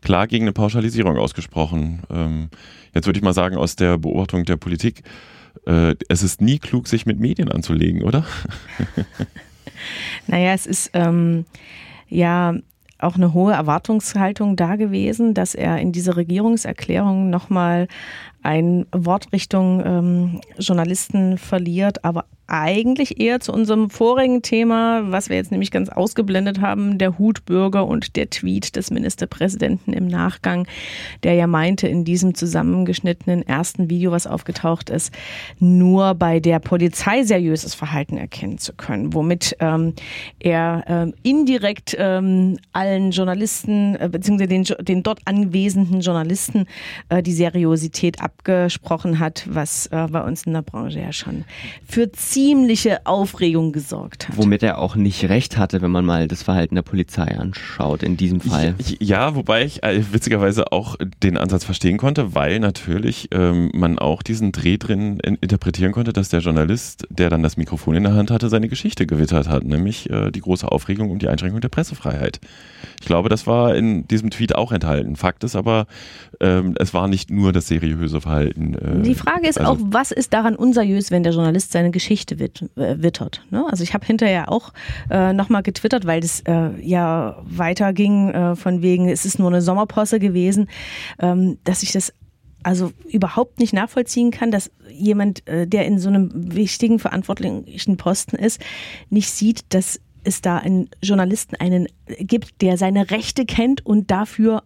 klar gegen eine Pauschalisierung ausgesprochen. Ähm, jetzt würde ich mal sagen, aus der Beobachtung der Politik, äh, es ist nie klug, sich mit Medien anzulegen, oder? naja, es ist ähm, ja auch eine hohe Erwartungshaltung da gewesen, dass er in dieser Regierungserklärung nochmal ein Wort Richtung ähm, Journalisten verliert, aber eigentlich eher zu unserem vorigen Thema, was wir jetzt nämlich ganz ausgeblendet haben, der Hutbürger und der Tweet des Ministerpräsidenten im Nachgang, der ja meinte, in diesem zusammengeschnittenen ersten Video, was aufgetaucht ist, nur bei der Polizei seriöses Verhalten erkennen zu können, womit ähm, er ähm, indirekt ähm, allen Journalisten äh, beziehungsweise den, den dort anwesenden Journalisten äh, die Seriosität abgesprochen hat, was äh, bei uns in der Branche ja schon für ziemliche Aufregung gesorgt hat. Womit er auch nicht recht hatte, wenn man mal das Verhalten der Polizei anschaut, in diesem Fall. Ja, wobei ich äh, witzigerweise auch den Ansatz verstehen konnte, weil natürlich ähm, man auch diesen Dreh drin in, interpretieren konnte, dass der Journalist, der dann das Mikrofon in der Hand hatte, seine Geschichte gewittert hat, nämlich äh, die große Aufregung um die Einschränkung der Pressefreiheit. Ich glaube, das war in diesem Tweet auch enthalten. Fakt ist aber, ähm, es war nicht nur das seriöse Verhalten. Äh, die Frage ist also, auch, was ist daran unseriös, wenn der Journalist seine Geschichte wit äh, wittert? Ne? Also ich habe hinterher auch äh, nochmal getwittert, weil das äh, ja weiterging äh, von wegen, es ist nur eine Sommerposse gewesen, ähm, dass ich das also überhaupt nicht nachvollziehen kann, dass jemand, äh, der in so einem wichtigen verantwortlichen Posten ist, nicht sieht, dass es da einen Journalisten einen gibt, der seine Rechte kennt und dafür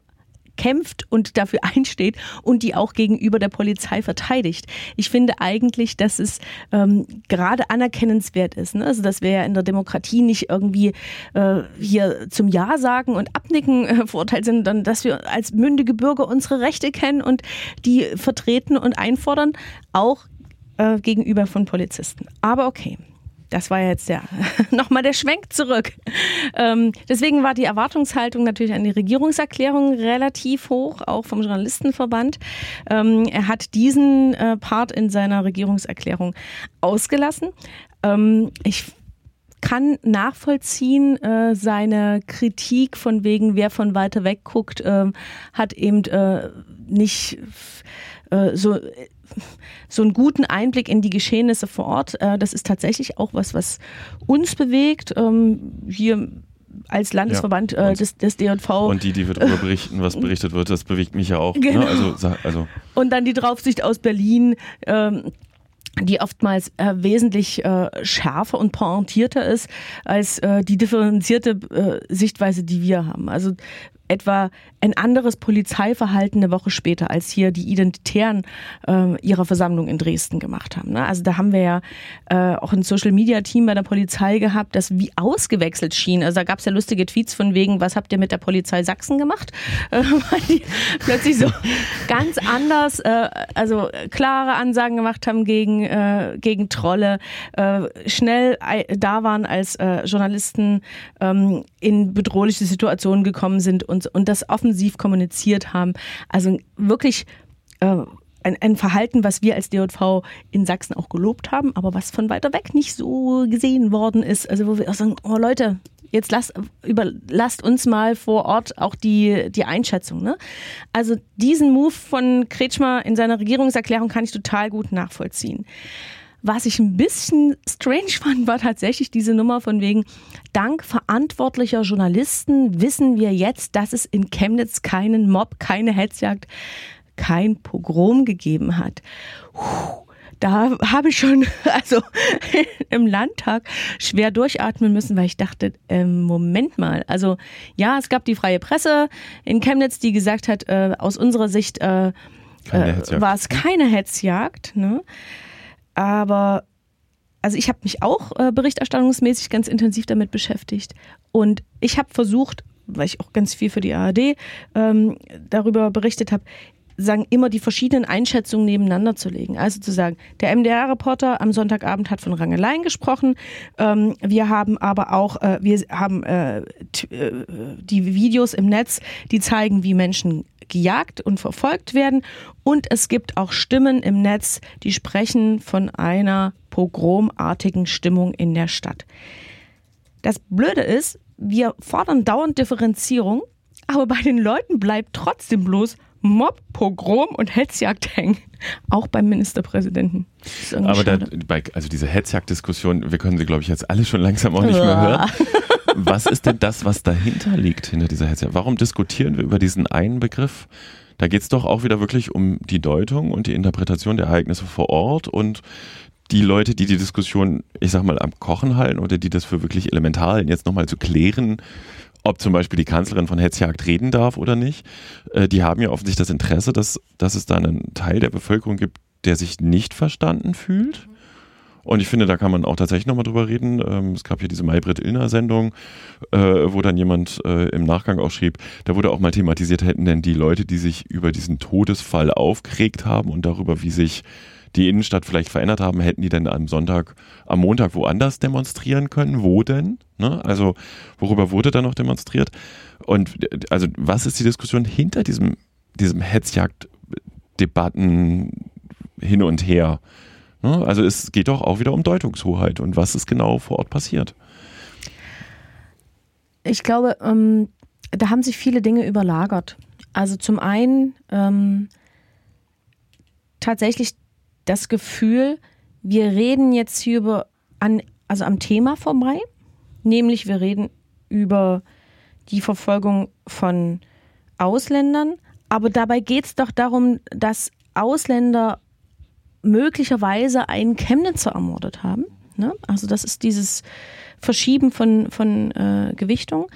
kämpft und dafür einsteht und die auch gegenüber der Polizei verteidigt. Ich finde eigentlich, dass es ähm, gerade anerkennenswert ist. Ne? Also, dass wir ja in der Demokratie nicht irgendwie äh, hier zum Ja sagen und Abnicken äh, verurteilt sind, sondern dass wir als mündige Bürger unsere Rechte kennen und die vertreten und einfordern, auch äh, gegenüber von Polizisten. Aber okay. Das war jetzt der nochmal der Schwenk zurück. Ähm, deswegen war die Erwartungshaltung natürlich an die Regierungserklärung relativ hoch, auch vom Journalistenverband. Ähm, er hat diesen äh, Part in seiner Regierungserklärung ausgelassen. Ähm, ich kann nachvollziehen, äh, seine Kritik von wegen, wer von weiter weg guckt, äh, hat eben äh, nicht äh, so so einen guten Einblick in die Geschehnisse vor Ort. Äh, das ist tatsächlich auch was, was uns bewegt. Ähm, hier als Landesverband ja, äh, des, des DJV. Und die, die wir darüber berichten, was berichtet wird, das bewegt mich ja auch. Ne? Genau. Ne? Also, also. Und dann die Draufsicht aus Berlin. Ähm, die oftmals äh, wesentlich äh, schärfer und pointierter ist als äh, die differenzierte äh, Sichtweise, die wir haben. Also etwa ein anderes Polizeiverhalten eine Woche später, als hier die Identitären äh, ihrer Versammlung in Dresden gemacht haben. Ne? Also da haben wir ja äh, auch ein Social-Media-Team bei der Polizei gehabt, das wie ausgewechselt schien. Also da gab es ja lustige Tweets von wegen, was habt ihr mit der Polizei Sachsen gemacht? Äh, weil die plötzlich so ganz anders, äh, also klare Ansagen gemacht haben gegen, äh, gegen Trolle, äh, schnell da waren, als äh, Journalisten ähm, in bedrohliche Situationen gekommen sind und, und das offensiv kommuniziert haben. Also wirklich äh, ein, ein Verhalten, was wir als DJV in Sachsen auch gelobt haben, aber was von weiter weg nicht so gesehen worden ist. Also wo wir auch sagen, oh Leute, jetzt lasst, über, lasst uns mal vor Ort auch die, die Einschätzung. Ne? Also diesen Move von Kretschmer in seiner Regierungserklärung kann ich total gut nachvollziehen. Was ich ein bisschen strange fand, war tatsächlich diese Nummer von wegen, dank verantwortlicher Journalisten wissen wir jetzt, dass es in Chemnitz keinen Mob, keine Hetzjagd, kein Pogrom gegeben hat. Puh da habe ich schon also im Landtag schwer durchatmen müssen, weil ich dachte, äh, Moment mal, also ja, es gab die freie Presse in Chemnitz, die gesagt hat, äh, aus unserer Sicht äh, äh war es keine Hetzjagd. Ne? Aber also ich habe mich auch äh, berichterstattungsmäßig ganz intensiv damit beschäftigt und ich habe versucht, weil ich auch ganz viel für die ARD ähm, darüber berichtet habe, sagen immer die verschiedenen Einschätzungen nebeneinander zu legen. Also zu sagen, der MDR-Reporter am Sonntagabend hat von Rangeleien gesprochen. Ähm, wir haben aber auch, äh, wir haben äh, äh, die Videos im Netz, die zeigen, wie Menschen gejagt und verfolgt werden. Und es gibt auch Stimmen im Netz, die sprechen von einer pogromartigen Stimmung in der Stadt. Das Blöde ist, wir fordern dauernd Differenzierung, aber bei den Leuten bleibt trotzdem bloß Mob, Pogrom und Hetzjagd hängen. Auch beim Ministerpräsidenten. Aber da, bei, also diese Hetzjagd-Diskussion, wir können sie, glaube ich, jetzt alle schon langsam auch nicht mehr hören. Was ist denn das, was dahinter liegt, hinter dieser Hetzjagd? Warum diskutieren wir über diesen einen Begriff? Da geht es doch auch wieder wirklich um die Deutung und die Interpretation der Ereignisse vor Ort und die Leute, die die Diskussion, ich sag mal, am Kochen halten oder die das für wirklich elementar jetzt nochmal zu klären, ob zum Beispiel die Kanzlerin von Hetzjagd reden darf oder nicht. Äh, die haben ja offensichtlich das Interesse, dass, dass es da einen Teil der Bevölkerung gibt, der sich nicht verstanden fühlt. Und ich finde, da kann man auch tatsächlich nochmal drüber reden. Ähm, es gab hier diese Maybrit Illner-Sendung, äh, wo dann jemand äh, im Nachgang auch schrieb, da wurde auch mal thematisiert, hätten denn die Leute, die sich über diesen Todesfall aufgeregt haben und darüber, wie sich die Innenstadt vielleicht verändert haben, hätten die denn am Sonntag, am Montag woanders demonstrieren können? Wo denn? Ne? Also worüber wurde da noch demonstriert? Und also was ist die Diskussion hinter diesem, diesem Hetzjagd-Debatten hin und her? Ne? Also es geht doch auch wieder um Deutungshoheit und was ist genau vor Ort passiert. Ich glaube, ähm, da haben sich viele Dinge überlagert. Also zum einen ähm, tatsächlich das Gefühl, wir reden jetzt hier über an, also am Thema vorbei, nämlich wir reden über die Verfolgung von Ausländern, aber dabei geht es doch darum, dass Ausländer möglicherweise einen Chemnitzer ermordet haben. Ne? Also das ist dieses Verschieben von, von äh, Gewichtung,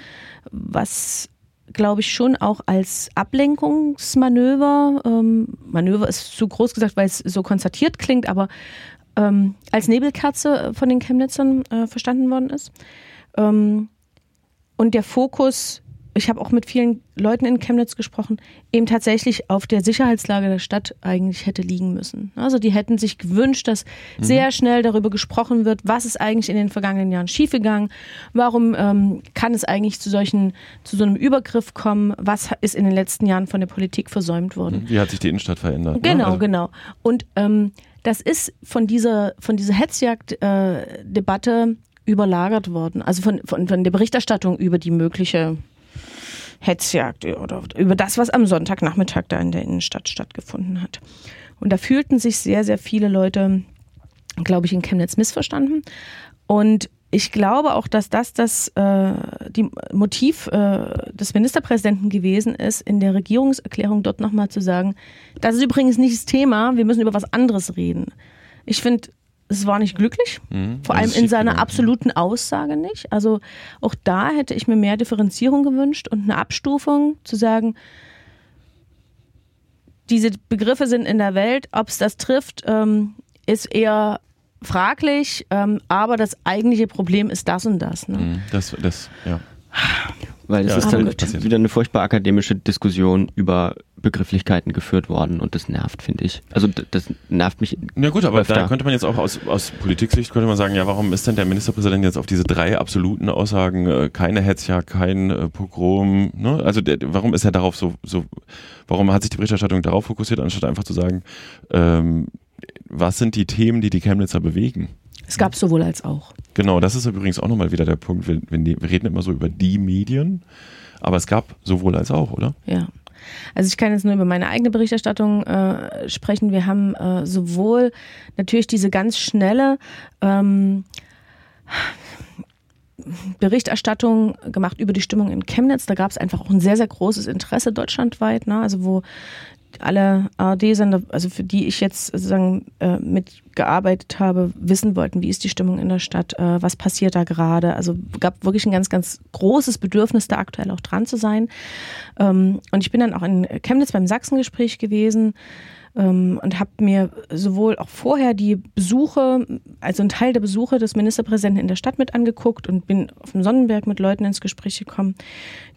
was glaube ich, schon auch als Ablenkungsmanöver, ähm, Manöver ist zu groß gesagt, weil es so konstatiert klingt, aber ähm, als Nebelkerze von den Chemnitzern äh, verstanden worden ist. Ähm, und der Fokus ich habe auch mit vielen Leuten in Chemnitz gesprochen, eben tatsächlich auf der Sicherheitslage der Stadt eigentlich hätte liegen müssen. Also die hätten sich gewünscht, dass mhm. sehr schnell darüber gesprochen wird, was ist eigentlich in den vergangenen Jahren schiefgegangen, warum ähm, kann es eigentlich zu solchen, zu so einem Übergriff kommen, was ist in den letzten Jahren von der Politik versäumt worden. Wie hat sich die Innenstadt verändert? Genau, ne? also genau. Und ähm, das ist von dieser, von dieser Hetzjagd-Debatte äh, überlagert worden. Also von, von, von der Berichterstattung über die mögliche Hetzjagd oder über das, was am Sonntagnachmittag da in der Innenstadt stattgefunden hat. Und da fühlten sich sehr, sehr viele Leute, glaube ich, in Chemnitz missverstanden. Und ich glaube auch, dass das das äh, die Motiv äh, des Ministerpräsidenten gewesen ist, in der Regierungserklärung dort nochmal zu sagen, das ist übrigens nicht das Thema, wir müssen über was anderes reden. Ich finde, es war nicht glücklich, mhm, vor allem in seiner absoluten Aussage nicht. Also auch da hätte ich mir mehr Differenzierung gewünscht und eine Abstufung zu sagen, diese Begriffe sind in der Welt, ob es das trifft, ähm, ist eher fraglich, ähm, aber das eigentliche Problem ist das und das. Ne? Mhm, das, das, ja. Weil es ja, ist dann wieder eine furchtbar akademische Diskussion über Begrifflichkeiten geführt worden und das nervt, finde ich. Also das nervt mich. Na gut, aber öfter. da könnte man jetzt auch aus, aus Politiksicht könnte man sagen, ja, warum ist denn der Ministerpräsident jetzt auf diese drei absoluten Aussagen, äh, keine Hetzjagd, kein äh, Pogrom, ne? Also der, warum ist er darauf so, so, warum hat sich die Berichterstattung darauf fokussiert, anstatt einfach zu sagen, ähm, was sind die Themen, die die Chemnitzer bewegen? Es gab sowohl als auch. Genau, das ist übrigens auch nochmal wieder der Punkt. Wir, wir reden immer so über die Medien, aber es gab sowohl als auch, oder? Ja. Also ich kann jetzt nur über meine eigene Berichterstattung äh, sprechen. Wir haben äh, sowohl natürlich diese ganz schnelle ähm, Berichterstattung gemacht über die Stimmung in Chemnitz. Da gab es einfach auch ein sehr, sehr großes Interesse deutschlandweit, ne? also wo alle ARD-Sender, also für die ich jetzt sozusagen äh, mitgearbeitet habe, wissen wollten, wie ist die Stimmung in der Stadt, äh, was passiert da gerade. Also gab wirklich ein ganz, ganz großes Bedürfnis, da aktuell auch dran zu sein. Ähm, und ich bin dann auch in Chemnitz beim Sachsengespräch gewesen ähm, und habe mir sowohl auch vorher die Besuche, also einen Teil der Besuche des Ministerpräsidenten in der Stadt mit angeguckt und bin auf dem Sonnenberg mit Leuten ins Gespräch gekommen,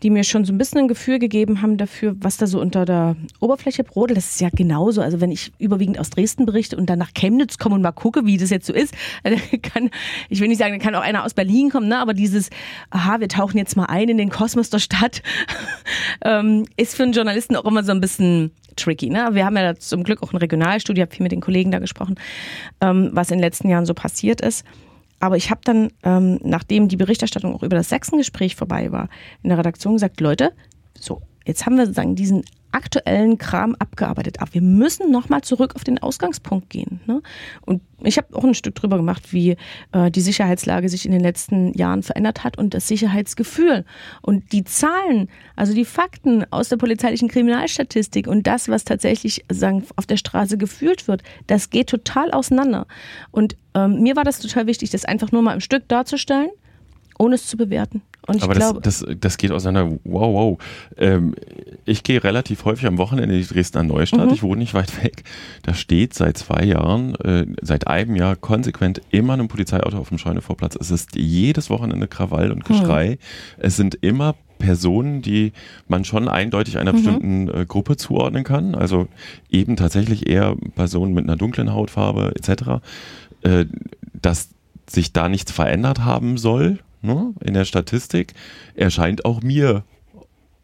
die mir schon so ein bisschen ein Gefühl gegeben haben dafür, was da so unter der Oberfläche brodelt. Das ist ja genauso. Also wenn ich überwiegend aus Dresden berichte und dann nach Chemnitz komme und mal gucke, wie das jetzt so ist, kann, ich will nicht sagen, da kann auch einer aus Berlin kommen, ne? aber dieses, aha, wir tauchen jetzt mal ein in den Kosmos der Stadt, ähm, ist für einen Journalisten auch immer so ein bisschen tricky. Ne? Wir haben ja zum Glück auch ein Regionalstudio, habe viel mit den Kollegen da gesprochen, ähm, was in den letzten Jahren so passiert ist. Aber ich habe dann, ähm, nachdem die Berichterstattung auch über das Sachsengespräch vorbei war, in der Redaktion gesagt, Leute, so, jetzt haben wir sozusagen diesen aktuellen Kram abgearbeitet. Aber wir müssen nochmal zurück auf den Ausgangspunkt gehen. Ne? Und ich habe auch ein Stück drüber gemacht, wie äh, die Sicherheitslage sich in den letzten Jahren verändert hat und das Sicherheitsgefühl. Und die Zahlen, also die Fakten aus der polizeilichen Kriminalstatistik und das, was tatsächlich sagen, auf der Straße gefühlt wird, das geht total auseinander. Und ähm, mir war das total wichtig, das einfach nur mal im Stück darzustellen, ohne es zu bewerten. Und Aber das, das, das geht auseinander. Wow, wow. Ähm, ich gehe relativ häufig am Wochenende in die Dresdner Neustadt. Mhm. Ich wohne nicht weit weg. Da steht seit zwei Jahren, äh, seit einem Jahr konsequent immer ein Polizeiauto auf dem Scheunevorplatz. Es ist jedes Wochenende Krawall und Geschrei. Mhm. Es sind immer Personen, die man schon eindeutig einer mhm. bestimmten äh, Gruppe zuordnen kann. Also eben tatsächlich eher Personen mit einer dunklen Hautfarbe etc. Äh, dass sich da nichts verändert haben soll ne, in der Statistik, erscheint auch mir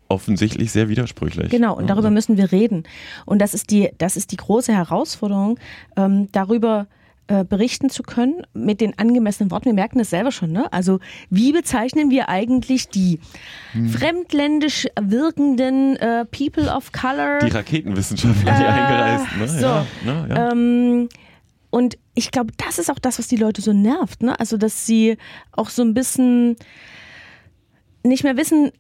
offensichtlich sehr widersprüchlich. Genau, und darüber müssen wir reden. Und das ist die, das ist die große Herausforderung, ähm, darüber äh, berichten zu können mit den angemessenen Worten. Wir merken das selber schon. Ne? Also wie bezeichnen wir eigentlich die hm. fremdländisch wirkenden äh, People of Color? Die Raketenwissenschaftler, die äh, eingereist. Ne? So. Ja, ne? ja. Ähm, und ich glaube, das ist auch das, was die Leute so nervt. Ne? Also dass sie auch so ein bisschen nicht mehr wissen,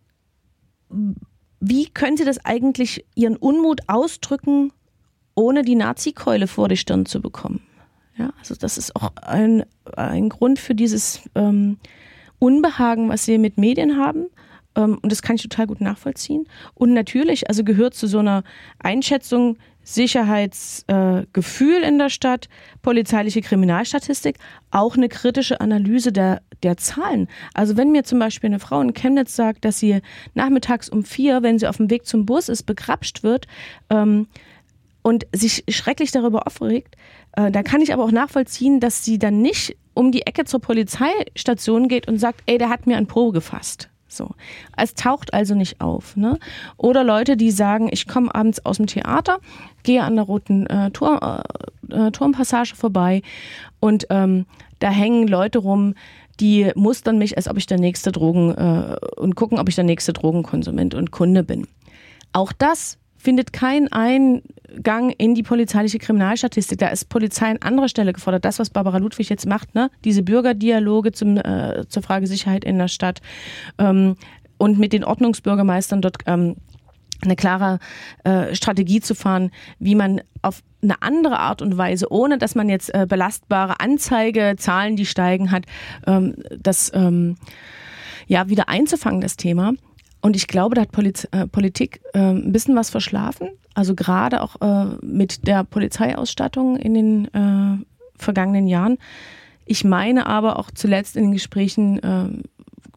wie können sie das eigentlich ihren Unmut ausdrücken, ohne die Nazi-Keule vor die Stirn zu bekommen? Ja, also das ist auch ein, ein Grund für dieses ähm, Unbehagen, was wir mit Medien haben. Ähm, und das kann ich total gut nachvollziehen. Und natürlich, also gehört zu so einer Einschätzung Sicherheitsgefühl in der Stadt, polizeiliche Kriminalstatistik, auch eine kritische Analyse der, der Zahlen. Also wenn mir zum Beispiel eine Frau in Chemnitz sagt, dass sie nachmittags um vier, wenn sie auf dem Weg zum Bus ist, begrapscht wird, ähm, und sich schrecklich darüber aufregt, äh, da kann ich aber auch nachvollziehen, dass sie dann nicht um die Ecke zur Polizeistation geht und sagt, ey, der hat mir ein Po gefasst. So. Es taucht also nicht auf. Ne? Oder Leute, die sagen, ich komme abends aus dem Theater, gehe an der roten äh, Turm, äh, äh, Turmpassage vorbei und ähm, da hängen Leute rum, die mustern mich, als ob ich der nächste Drogen äh, und gucken, ob ich der nächste Drogenkonsument und Kunde bin. Auch das findet kein Eingang in die polizeiliche Kriminalstatistik. Da ist Polizei an anderer Stelle gefordert. Das, was Barbara Ludwig jetzt macht, ne? diese Bürgerdialoge zum, äh, zur Frage Sicherheit in der Stadt ähm, und mit den Ordnungsbürgermeistern dort ähm, eine klare äh, Strategie zu fahren, wie man auf eine andere Art und Weise, ohne dass man jetzt äh, belastbare Anzeigezahlen, die steigen hat, ähm, das ähm, ja wieder einzufangen, das Thema. Und ich glaube, da hat Poliz äh, Politik äh, ein bisschen was verschlafen. Also gerade auch äh, mit der Polizeiausstattung in den äh, vergangenen Jahren. Ich meine aber auch zuletzt in den Gesprächen äh,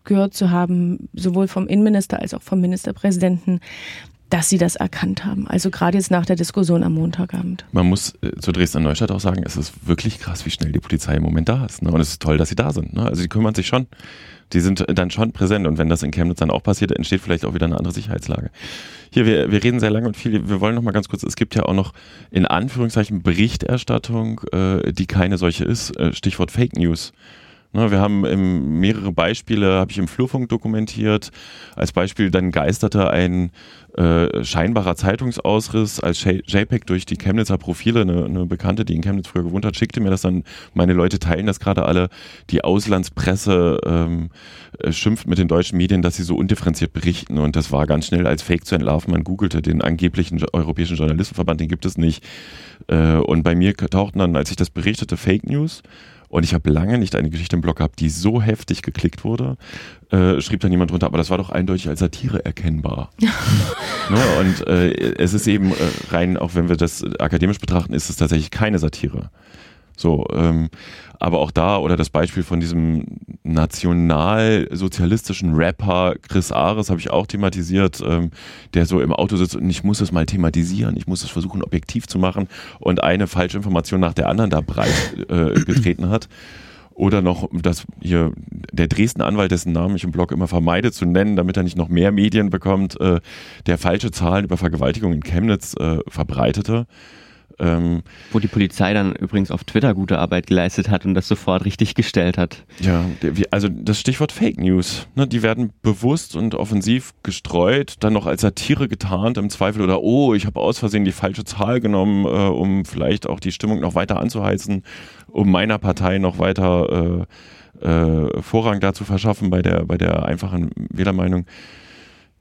gehört zu haben, sowohl vom Innenminister als auch vom Ministerpräsidenten, dass sie das erkannt haben. Also gerade jetzt nach der Diskussion am Montagabend. Man muss äh, zu Dresden-Neustadt auch sagen, es ist wirklich krass, wie schnell die Polizei im Moment da ist. Ne? Und es ist toll, dass sie da sind. Ne? Also die kümmern sich schon. Die sind dann schon präsent. Und wenn das in Chemnitz dann auch passiert, entsteht vielleicht auch wieder eine andere Sicherheitslage. Hier, wir, wir reden sehr lange und viel. Wir wollen noch mal ganz kurz, es gibt ja auch noch in Anführungszeichen Berichterstattung, äh, die keine solche ist. Äh, Stichwort Fake News. Ne, wir haben mehrere Beispiele, habe ich im Flurfunk dokumentiert. Als Beispiel dann geisterte ein äh, scheinbarer Zeitungsausriss als JPEG durch die Chemnitzer Profile. Eine, eine, Bekannte, die in Chemnitz früher gewohnt hat, schickte mir das dann. Meine Leute teilen das gerade alle. Die Auslandspresse ähm, äh, schimpft mit den deutschen Medien, dass sie so undifferenziert berichten. Und das war ganz schnell als Fake zu entlarven. Man googelte den angeblichen Europäischen Journalistenverband, den gibt es nicht. Äh, und bei mir tauchten dann, als ich das berichtete, Fake News. Und ich habe lange nicht eine Geschichte im Blog gehabt, die so heftig geklickt wurde. Äh, schrieb dann jemand drunter, aber das war doch eindeutig als Satire erkennbar. ne? Und äh, es ist eben äh, rein, auch wenn wir das akademisch betrachten, ist es tatsächlich keine Satire. So, ähm, aber auch da, oder das Beispiel von diesem nationalsozialistischen Rapper Chris Ares habe ich auch thematisiert, ähm, der so im Auto sitzt und ich muss es mal thematisieren, ich muss es versuchen, objektiv zu machen und eine falsche Information nach der anderen da breit äh, getreten hat. Oder noch, dass hier der Dresden-Anwalt, dessen Namen ich im Blog immer vermeide zu nennen, damit er nicht noch mehr Medien bekommt, äh, der falsche Zahlen über Vergewaltigung in Chemnitz äh, verbreitete. Ähm, Wo die Polizei dann übrigens auf Twitter gute Arbeit geleistet hat und das sofort richtig gestellt hat. Ja, also das Stichwort Fake News. Ne, die werden bewusst und offensiv gestreut, dann noch als Satire getarnt im Zweifel oder oh, ich habe aus Versehen die falsche Zahl genommen, äh, um vielleicht auch die Stimmung noch weiter anzuheizen, um meiner Partei noch weiter äh, äh, Vorrang dazu verschaffen bei der, bei der einfachen Wählermeinung.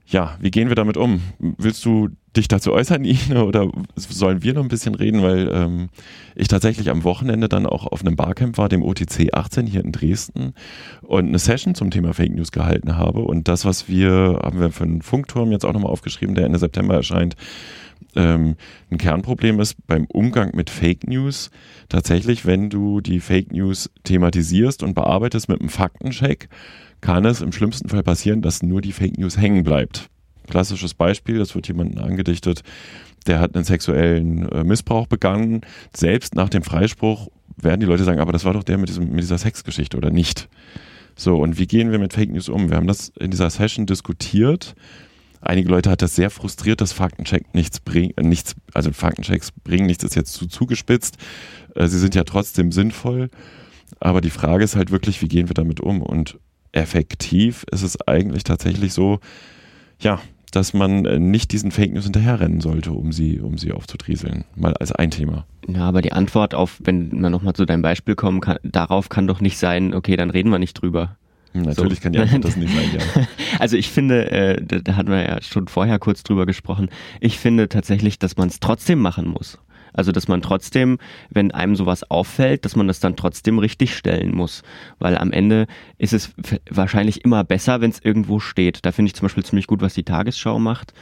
Ja, wie gehen wir damit um? Willst du dich dazu äußern, Ine, oder sollen wir noch ein bisschen reden, weil ähm, ich tatsächlich am Wochenende dann auch auf einem Barcamp war, dem OTC 18 hier in Dresden und eine Session zum Thema Fake News gehalten habe und das, was wir, haben wir für einen Funkturm jetzt auch nochmal aufgeschrieben, der Ende September erscheint, ähm, ein Kernproblem ist beim Umgang mit Fake News tatsächlich, wenn du die Fake News thematisierst und bearbeitest mit einem Faktencheck, kann es im schlimmsten Fall passieren, dass nur die Fake News hängen bleibt. Klassisches Beispiel, das wird jemandem angedichtet, der hat einen sexuellen äh, Missbrauch begangen. Selbst nach dem Freispruch werden die Leute sagen, aber das war doch der mit, diesem, mit dieser Sexgeschichte oder nicht. So, und wie gehen wir mit Fake News um? Wir haben das in dieser Session diskutiert. Einige Leute hat das sehr frustriert, dass Faktencheck nichts bringt, äh, nichts, also Faktenchecks bringen nichts, ist jetzt zu zugespitzt. Äh, sie sind ja trotzdem sinnvoll. Aber die Frage ist halt wirklich, wie gehen wir damit um? Und effektiv ist es eigentlich tatsächlich so, ja, dass man äh, nicht diesen Fake News hinterherrennen sollte, um sie, um sie aufzutrieseln. Mal als ein Thema. Ja, aber die Antwort auf, wenn wir nochmal zu deinem Beispiel kommen, kann, darauf kann doch nicht sein, okay, dann reden wir nicht drüber. Natürlich so. kann die Antwort das nicht sein, ja. Also ich finde, äh, da hatten wir ja schon vorher kurz drüber gesprochen, ich finde tatsächlich, dass man es trotzdem machen muss. Also, dass man trotzdem, wenn einem sowas auffällt, dass man das dann trotzdem richtig stellen muss. Weil am Ende ist es wahrscheinlich immer besser, wenn es irgendwo steht. Da finde ich zum Beispiel ziemlich gut, was die Tagesschau macht.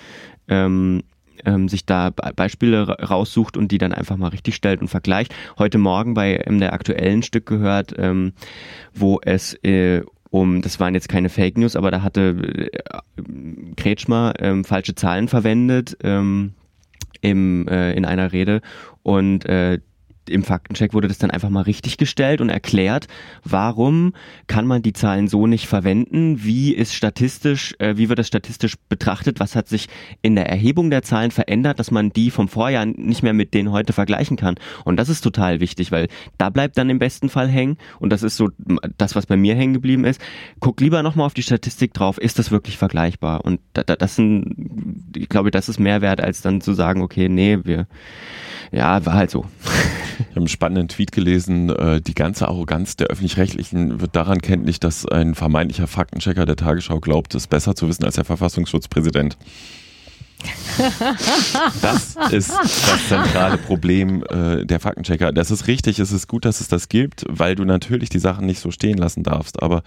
Ähm, ähm, sich da Beispiele raussucht und die dann einfach mal richtig stellt und vergleicht. Heute Morgen bei ähm, der aktuellen Stück gehört, ähm, wo es äh, um, das waren jetzt keine Fake News, aber da hatte äh, Kretschmer ähm, falsche Zahlen verwendet. Ähm, im, äh, in einer Rede. Und äh, im Faktencheck wurde das dann einfach mal richtig gestellt und erklärt, warum kann man die Zahlen so nicht verwenden, wie ist statistisch, äh, wie wird das statistisch betrachtet, was hat sich in der Erhebung der Zahlen verändert, dass man die vom Vorjahr nicht mehr mit denen heute vergleichen kann. Und das ist total wichtig, weil da bleibt dann im besten Fall hängen und das ist so das, was bei mir hängen geblieben ist. Guck lieber nochmal auf die Statistik drauf, ist das wirklich vergleichbar? Und das sind, ich glaube, das ist mehr wert, als dann zu sagen, okay, nee, wir ja, war halt so. Ich habe einen spannenden Tweet gelesen, äh, die ganze Arroganz der Öffentlich-Rechtlichen wird daran kenntlich, dass ein vermeintlicher Faktenchecker der Tagesschau glaubt, es besser zu wissen als der Verfassungsschutzpräsident. Das ist das zentrale Problem äh, der Faktenchecker. Das ist richtig, es ist gut, dass es das gibt, weil du natürlich die Sachen nicht so stehen lassen darfst. Aber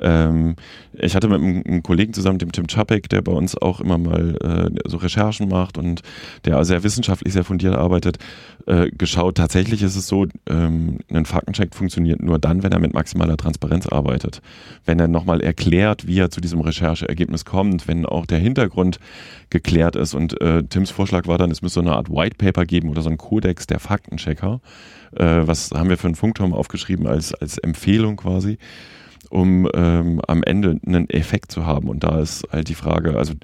ähm, ich hatte mit einem, einem, Kollegen zusammen, dem Tim Czapek, der bei uns auch immer mal äh, so Recherchen macht und der sehr wissenschaftlich sehr fundiert arbeitet, äh, geschaut. Tatsächlich ist es so, ähm, ein Faktencheck funktioniert nur dann, wenn er mit maximaler Transparenz arbeitet. Wenn er nochmal erklärt, wie er zu diesem Rechercheergebnis kommt, wenn auch der Hintergrund geklärt ist. Und äh, Tims Vorschlag war dann, es müsste so eine Art White Paper geben oder so ein Kodex der Faktenchecker. Äh, was haben wir für einen Funkturm aufgeschrieben als, als Empfehlung quasi, um ähm, am Ende einen Effekt zu haben. Und da ist halt die Frage, also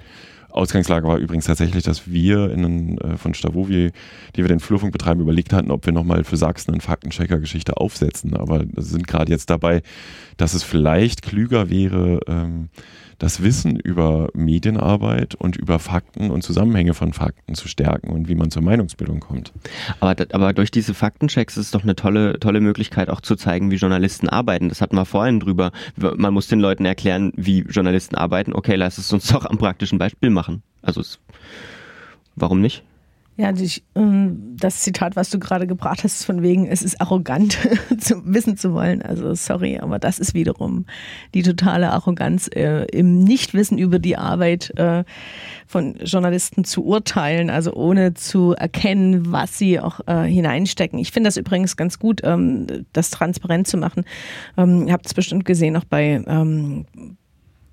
Ausgangslage war übrigens tatsächlich, dass wir in, äh, von Stavovi, die wir den Flurfunk betreiben, überlegt hatten, ob wir nochmal für Sachsen eine Faktenchecker-Geschichte aufsetzen. Aber sind gerade jetzt dabei, dass es vielleicht klüger wäre, ähm, das Wissen über Medienarbeit und über Fakten und Zusammenhänge von Fakten zu stärken und wie man zur Meinungsbildung kommt. Aber, aber durch diese Faktenchecks ist es doch eine tolle, tolle Möglichkeit auch zu zeigen, wie Journalisten arbeiten. Das hatten wir vorhin drüber. Man muss den Leuten erklären, wie Journalisten arbeiten. Okay, lass es uns doch am praktischen Beispiel machen. Also es, warum nicht? Ja, die, ähm, das Zitat, was du gerade gebracht hast, von wegen, es ist arrogant, zu wissen zu wollen. Also sorry, aber das ist wiederum die totale Arroganz äh, im Nichtwissen über die Arbeit äh, von Journalisten zu urteilen, also ohne zu erkennen, was sie auch äh, hineinstecken. Ich finde das übrigens ganz gut, ähm, das transparent zu machen. Ähm, habt es bestimmt gesehen, auch bei ähm,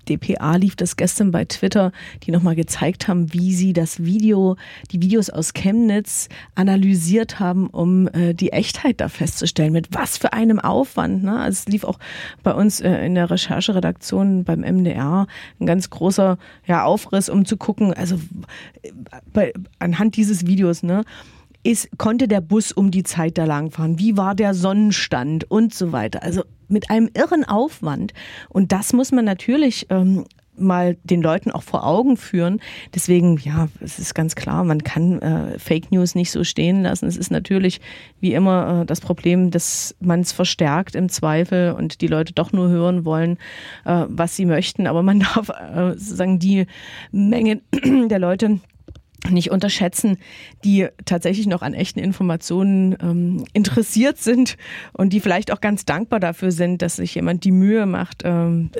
dpa lief das gestern bei Twitter, die nochmal gezeigt haben, wie sie das Video, die Videos aus Chemnitz analysiert haben, um äh, die Echtheit da festzustellen. Mit was für einem Aufwand. Ne? Also es lief auch bei uns äh, in der Rechercheredaktion beim MDR ein ganz großer ja, Aufriss, um zu gucken, also bei, anhand dieses Videos, ne? Ist, konnte der Bus um die Zeit da langfahren? Wie war der Sonnenstand und so weiter? Also mit einem irren Aufwand. Und das muss man natürlich ähm, mal den Leuten auch vor Augen führen. Deswegen, ja, es ist ganz klar, man kann äh, Fake News nicht so stehen lassen. Es ist natürlich wie immer äh, das Problem, dass man es verstärkt im Zweifel und die Leute doch nur hören wollen, äh, was sie möchten. Aber man darf äh, sozusagen die Menge der Leute nicht unterschätzen, die tatsächlich noch an echten Informationen ähm, interessiert sind und die vielleicht auch ganz dankbar dafür sind, dass sich jemand die Mühe macht, ähm,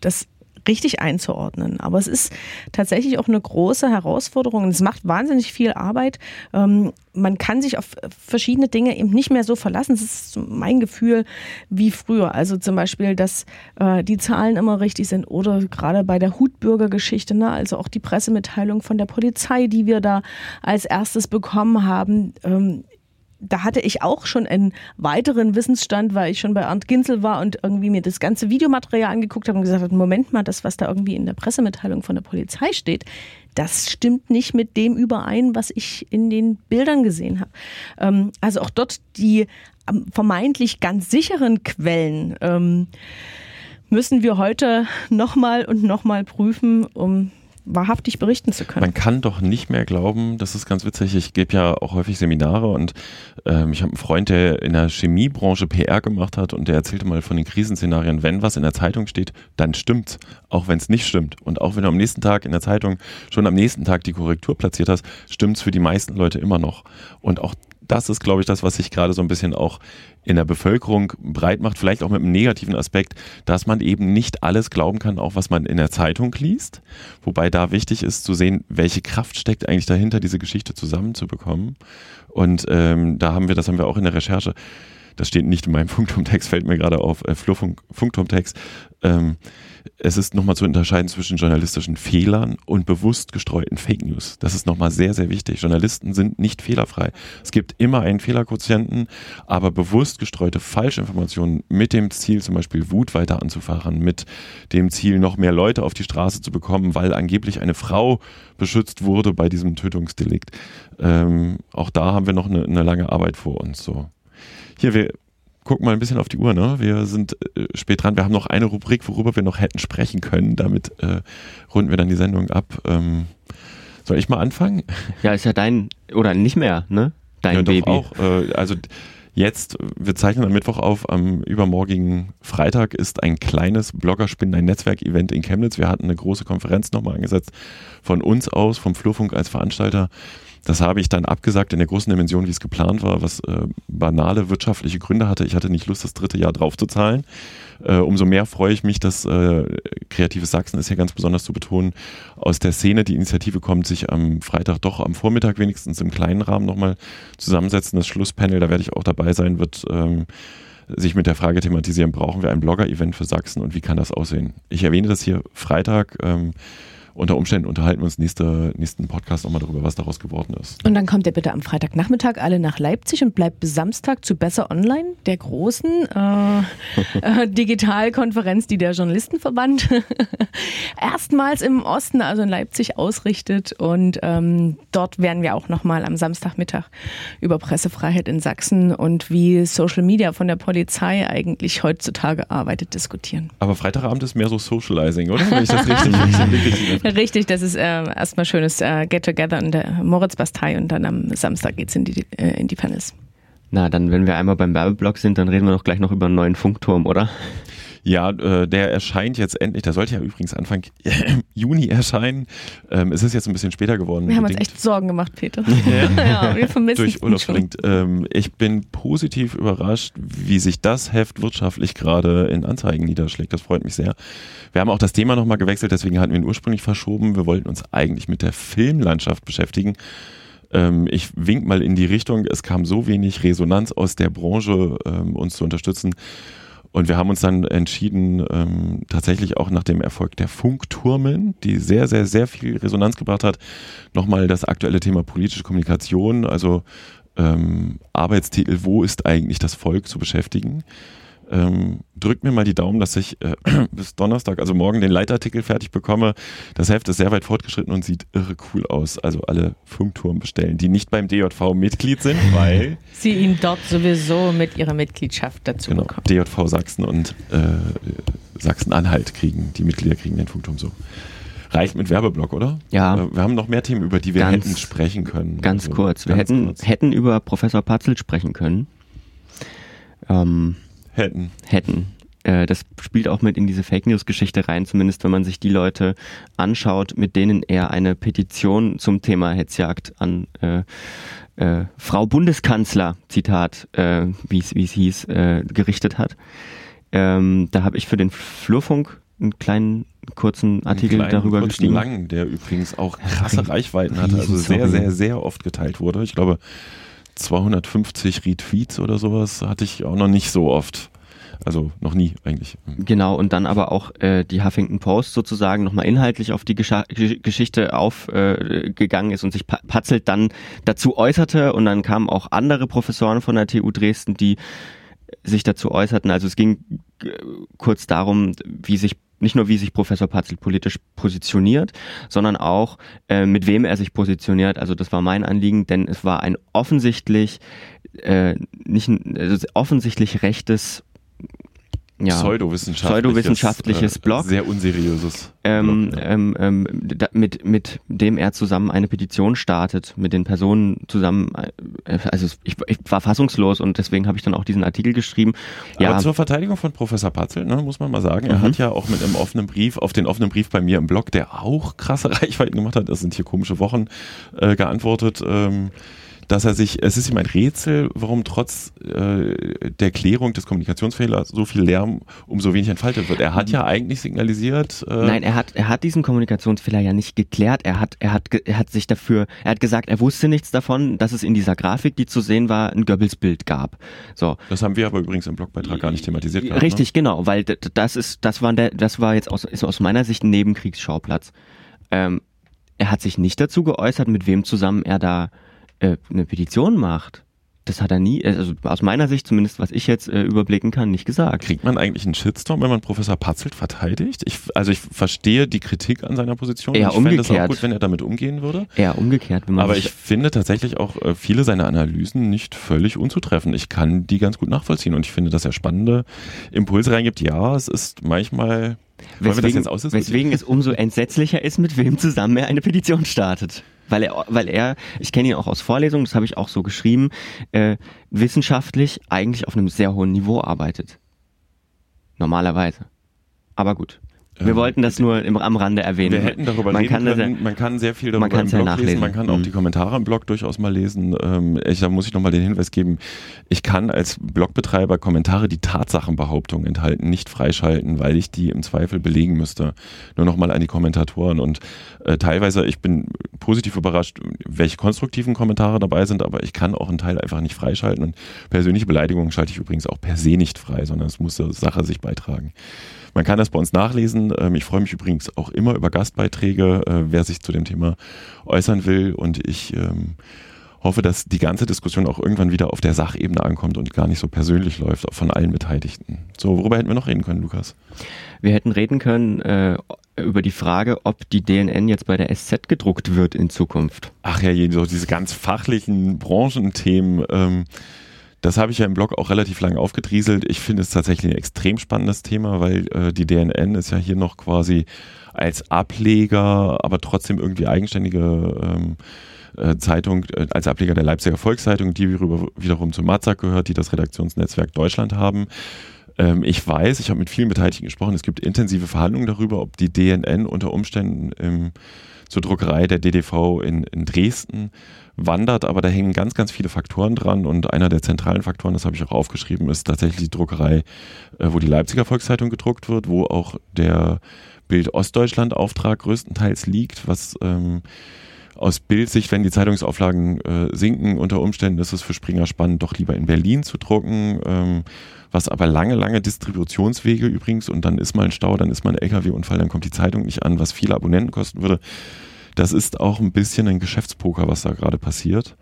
das richtig einzuordnen. Aber es ist tatsächlich auch eine große Herausforderung. Es macht wahnsinnig viel Arbeit. Ähm, man kann sich auf verschiedene Dinge eben nicht mehr so verlassen. Das ist mein Gefühl wie früher. Also zum Beispiel, dass äh, die Zahlen immer richtig sind oder gerade bei der Hutbürgergeschichte, ne? also auch die Pressemitteilung von der Polizei, die wir da als erstes bekommen haben. Ähm, da hatte ich auch schon einen weiteren Wissensstand, weil ich schon bei Arndt Ginzel war und irgendwie mir das ganze Videomaterial angeguckt habe und gesagt habe, Moment mal, das, was da irgendwie in der Pressemitteilung von der Polizei steht, das stimmt nicht mit dem überein, was ich in den Bildern gesehen habe. Ähm, also auch dort die ähm, vermeintlich ganz sicheren Quellen ähm, müssen wir heute nochmal und nochmal prüfen, um wahrhaftig berichten zu können. Man kann doch nicht mehr glauben, das ist ganz witzig, ich gebe ja auch häufig Seminare und ähm, ich habe einen Freund, der in der Chemiebranche PR gemacht hat und der erzählte mal von den Krisenszenarien, wenn was in der Zeitung steht, dann stimmt's, auch wenn es nicht stimmt. Und auch wenn du am nächsten Tag in der Zeitung schon am nächsten Tag die Korrektur platziert hast, stimmt's für die meisten Leute immer noch. Und auch das ist, glaube ich, das, was sich gerade so ein bisschen auch in der Bevölkerung breit macht, vielleicht auch mit einem negativen Aspekt, dass man eben nicht alles glauben kann, auch was man in der Zeitung liest. Wobei da wichtig ist zu sehen, welche Kraft steckt eigentlich dahinter, diese Geschichte zusammenzubekommen. Und ähm, da haben wir, das haben wir auch in der Recherche, das steht nicht in meinem Funkturmtext, fällt mir gerade auf, äh, Flurfunk, Funkturmtext, ähm, es ist nochmal zu unterscheiden zwischen journalistischen Fehlern und bewusst gestreuten Fake News. Das ist nochmal sehr, sehr wichtig. Journalisten sind nicht fehlerfrei. Es gibt immer einen Fehlerquotienten, aber bewusst gestreute Falschinformationen mit dem Ziel, zum Beispiel Wut weiter anzufachen, mit dem Ziel, noch mehr Leute auf die Straße zu bekommen, weil angeblich eine Frau beschützt wurde bei diesem Tötungsdelikt. Ähm, auch da haben wir noch eine, eine lange Arbeit vor uns. So. Hier, wir gucken mal ein bisschen auf die Uhr, ne? Wir sind äh, spät dran. Wir haben noch eine Rubrik, worüber wir noch hätten sprechen können. Damit äh, runden wir dann die Sendung ab. Ähm, soll ich mal anfangen? Ja, ist ja dein, oder nicht mehr, ne? Dein ja, Baby. Doch auch. Äh, also jetzt, wir zeichnen am Mittwoch auf, am übermorgigen Freitag ist ein kleines Bloggerspinnen, ein Netzwerkevent in Chemnitz. Wir hatten eine große Konferenz nochmal angesetzt von uns aus, vom Flurfunk als Veranstalter das habe ich dann abgesagt in der großen Dimension, wie es geplant war, was äh, banale wirtschaftliche Gründe hatte. Ich hatte nicht Lust, das dritte Jahr draufzuzahlen. Äh, umso mehr freue ich mich, dass äh, Kreatives Sachsen ist hier ganz besonders zu betonen, aus der Szene die Initiative kommt, sich am Freitag doch am Vormittag wenigstens im kleinen Rahmen nochmal zusammensetzen. Das Schlusspanel, da werde ich auch dabei sein, wird ähm, sich mit der Frage thematisieren, brauchen wir ein Blogger-Event für Sachsen und wie kann das aussehen? Ich erwähne das hier Freitag. Ähm, unter Umständen unterhalten wir uns nächste, nächsten Podcast nochmal darüber, was daraus geworden ist. Und dann kommt ihr bitte am Freitagnachmittag alle nach Leipzig und bleibt bis Samstag zu Besser Online, der großen äh, äh, Digitalkonferenz, die der Journalistenverband erstmals im Osten, also in Leipzig, ausrichtet. Und ähm, dort werden wir auch nochmal am Samstagmittag über Pressefreiheit in Sachsen und wie Social Media von der Polizei eigentlich heutzutage arbeitet, diskutieren. Aber Freitagabend ist mehr so Socializing, oder? Wenn ich das richtig, richtig Richtig, das ist äh, erstmal schönes äh, Get-Together in der Moritz-Bastei und dann am Samstag geht's in die, äh, in die Panels. Na, dann, wenn wir einmal beim Werbeblock sind, dann reden wir doch gleich noch über einen neuen Funkturm, oder? Ja, äh, der erscheint jetzt endlich. Der sollte ja übrigens Anfang Juni erscheinen. Ähm, es ist jetzt ein bisschen später geworden. Wir haben uns echt Sorgen gemacht, Peter. Ja, ja wir vermissen Durch Urlaubsbedingt. Ähm, ich bin positiv überrascht, wie sich das Heft wirtschaftlich gerade in Anzeigen niederschlägt. Das freut mich sehr. Wir haben auch das Thema nochmal gewechselt, deswegen hatten wir ihn ursprünglich verschoben. Wir wollten uns eigentlich mit der Filmlandschaft beschäftigen ähm, ich wink mal in die Richtung, es kam so wenig Resonanz aus der Branche, ähm, uns zu unterstützen, und wir haben uns dann entschieden, ähm, tatsächlich auch nach dem Erfolg der Funkturmen, die sehr, sehr, sehr viel Resonanz gebracht hat, nochmal das aktuelle Thema politische Kommunikation, also ähm, Arbeitstitel, wo ist eigentlich das Volk zu beschäftigen. Ähm, drückt mir mal die Daumen, dass ich äh, bis Donnerstag, also morgen, den Leitartikel fertig bekomme. Das Heft ist sehr weit fortgeschritten und sieht irre cool aus. Also alle Funkturm bestellen, die nicht beim DJV Mitglied sind, weil sie ihn dort sowieso mit ihrer Mitgliedschaft dazu genau, bekommen. DJV Sachsen und äh, Sachsen-Anhalt kriegen, die Mitglieder kriegen den Funkturm so. Reicht mit Werbeblock, oder? Ja. Äh, wir haben noch mehr Themen, über die wir ganz, hätten sprechen können. Ganz also, kurz. Wir ganz hätten, kurz. hätten über Professor Patzel sprechen können. Ähm, Hätten. Hätten. Äh, das spielt auch mit in diese Fake News-Geschichte rein, zumindest wenn man sich die Leute anschaut, mit denen er eine Petition zum Thema Hetzjagd an äh, äh, Frau Bundeskanzler, Zitat, äh, wie es hieß, äh, gerichtet hat. Ähm, da habe ich für den Flurfunk einen kleinen kurzen Artikel einen kleinen, darüber kurzen, geschrieben. langen, der übrigens auch krasse Reichweiten hatte, also sehr, sehr, sehr oft geteilt wurde. Ich glaube, 250 Retweets oder sowas hatte ich auch noch nicht so oft. Also noch nie eigentlich. Genau, und dann aber auch äh, die Huffington Post sozusagen nochmal inhaltlich auf die Gescha Gesch- Geschichte aufgegangen äh, ist und sich Pa- Patzelt dann dazu äußerte und dann kamen auch andere Professoren von der TU Dresden, die sich dazu äußerten. Also es ging äh, kurz darum, wie sich nicht nur wie sich Professor Patzelt politisch positioniert, sondern auch äh, mit wem er sich positioniert. Also das war mein Anliegen, denn es war ein offensichtlich äh, nicht ein, also offensichtlich rechtes ja, Pseudowissenschaftliches, Pseudowissenschaftliches äh, Blog. Sehr unseriöses. ähm, Blog, ja. ähm, ähm, da, mit, mit dem er zusammen eine Petition startet, mit den Personen zusammen, äh, also ich, ich war fassungslos und deswegen habe ich dann auch diesen Artikel geschrieben. Ja, Aber zur Verteidigung von Professor Patzel, ne, muss man mal sagen, er Mhm. hat ja auch mit einem offenen Brief, auf den offenen Brief bei mir im Blog, der auch krasse Reichweiten gemacht hat, das sind hier komische Wochen, äh, geantwortet, ähm, dass er sich, es ist ihm ein Rätsel, warum trotz äh, der Klärung des Kommunikationsfehlers so viel Lärm um so wenig entfaltet wird. Er hat ja eigentlich signalisiert, äh, Nein, er hat, er hat diesen Kommunikationsfehler ja nicht geklärt. Er hat, er hat, er hat sich dafür, er hat gesagt, er wusste nichts davon, dass es in dieser Grafik, die zu sehen war, ein Goebbels-Bild gab. So. das haben wir aber übrigens im Blogbeitrag gar nicht thematisiert. gehabt, Richtig, genau, weil das ist, das war der, das war jetzt aus, ist aus meiner Sicht ein Nebenkriegsschauplatz. Ähm, er hat sich nicht dazu geäußert, mit wem zusammen er da äh, eine Petition macht. Das hat er nie, also aus meiner Sicht zumindest, was ich jetzt äh, überblicken kann, nicht gesagt. Kriegt man eigentlich einen Shitstorm, wenn man Professor Patzelt verteidigt? Ich, also ich verstehe die Kritik an seiner Position. Eher ich fände es auch umgekehrt. gut, wenn er damit umgehen würde. Eher umgekehrt, wenn man Aber ich finde tatsächlich auch äh, viele seiner Analysen nicht völlig unzutreffend. Ich kann die ganz gut nachvollziehen und ich finde, dass er spannende Impulse reingibt. Ja, es ist manchmal. Wollen wir das weswegen, weswegen es umso entsetzlicher ist, mit wem zusammen er eine Petition startet. Weil er, weil er, ich kenne ihn auch aus Vorlesungen, das habe ich auch so geschrieben, äh, wissenschaftlich eigentlich auf einem sehr hohen Niveau arbeitet. Normalerweise. Aber gut. Wir Ähm, wollten das nur im, am Rande erwähnen. Wir hätten darüber man reden können. Man kann sehr viel darüber man im Blog lesen. nachlesen. Man kann auch Mhm. die Kommentare im Blog durchaus mal lesen. Ähm, ich, da muss ich nochmal den Hinweis geben. Ich kann als Blogbetreiber Kommentare, die Tatsachenbehauptungen enthalten, nicht freischalten, weil ich die im Zweifel belegen müsste. Nur nochmal an die Kommentatoren. Und äh, teilweise, ich bin positiv überrascht, welche konstruktiven Kommentare dabei sind, aber ich kann auch einen Teil einfach nicht freischalten. Und persönliche Beleidigungen schalte ich übrigens auch per se nicht frei, sondern es muss zur Sache sich beitragen. Man kann das bei uns nachlesen. Ähm, Ich freue mich übrigens auch immer über Gastbeiträge, äh, wer sich zu dem Thema äußern will. Und ich ähm, hoffe, dass die ganze Diskussion auch irgendwann wieder auf der Sachebene ankommt und gar nicht so persönlich läuft, auch von allen Beteiligten. So, worüber hätten wir noch reden können, Lukas? wir hätten reden können äh, über die Frage, ob die DNN jetzt bei der SZ gedruckt wird in Zukunft. Ach ja, so diese ganz fachlichen Branchenthemen. Ähm, das habe ich ja im Blog auch relativ lange aufgedrieselt. Ich finde es tatsächlich ein extrem spannendes Thema, weil äh, die DNN ist ja hier noch quasi als Ableger, aber trotzdem irgendwie eigenständige ähm, äh, Zeitung, äh, als Ableger der Leipziger Volkszeitung, die wiederum, zu Matzak gehört, die das Redaktionsnetzwerk Deutschland haben. Ähm, ich weiß, ich habe mit vielen Beteiligten gesprochen, es gibt intensive Verhandlungen darüber, ob die DNN unter Umständen ähm, zur Druckerei der DDV in, in Dresden wandert, aber da hängen ganz, ganz viele Faktoren dran und einer der zentralen Faktoren, das habe ich auch aufgeschrieben, ist tatsächlich die Druckerei, äh, wo die Leipziger Volkszeitung gedruckt wird, wo auch der Bild Ostdeutschland Auftrag größtenteils liegt, was ähm, aus Bildsicht, wenn die Zeitungsauflagen äh, sinken, unter Umständen ist es für Springer spannend, doch lieber in Berlin zu drucken, ähm, was aber lange, lange Distributionswege übrigens und dann ist mal ein Stau, dann ist mal ein LKW-Unfall, dann kommt die Zeitung nicht an, was viele Abonnenten kosten würde. Das ist auch ein bisschen ein Geschäftspoker, was da gerade passiert.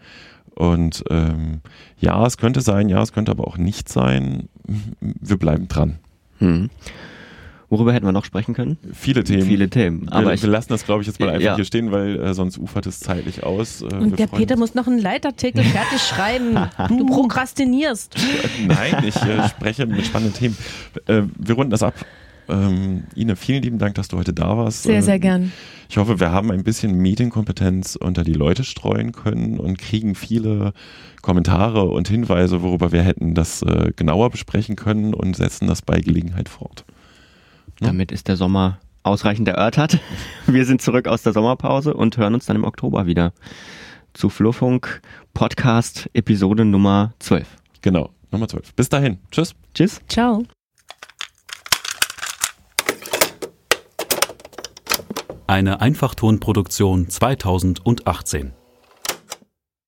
Und ähm, ja, es könnte sein, ja, es könnte aber auch nicht sein. Wir bleiben dran. Hm. Worüber hätten wir noch sprechen können? Viele Themen. Viele Themen. Aber wir, ich, wir lassen das, glaube ich, jetzt mal einfach Ja. hier stehen, weil äh, sonst ufert es zeitlich aus. Äh, Und der Peter uns. muss noch einen Leitartikel fertig schreiben. Du prokrastinierst. Nein, ich äh, spreche mit spannenden Themen. Äh, wir runden das ab. Ähm, Ine, vielen lieben Dank, dass du heute da warst. Sehr, Äh, sehr gern. Ich hoffe, wir haben ein bisschen Medienkompetenz unter die Leute streuen können und kriegen viele Kommentare und Hinweise, worüber wir hätten das äh, genauer besprechen können und setzen das bei Gelegenheit fort. damit ist der Sommer ausreichend erörtert. Wir sind zurück aus der Sommerpause und hören uns dann im Oktober wieder zu Flurfunk Podcast Episode Nummer 12. Genau, Nummer 12. Bis dahin. Tschüss. Tschüss. Ciao. Eine Einfachtonproduktion 2018.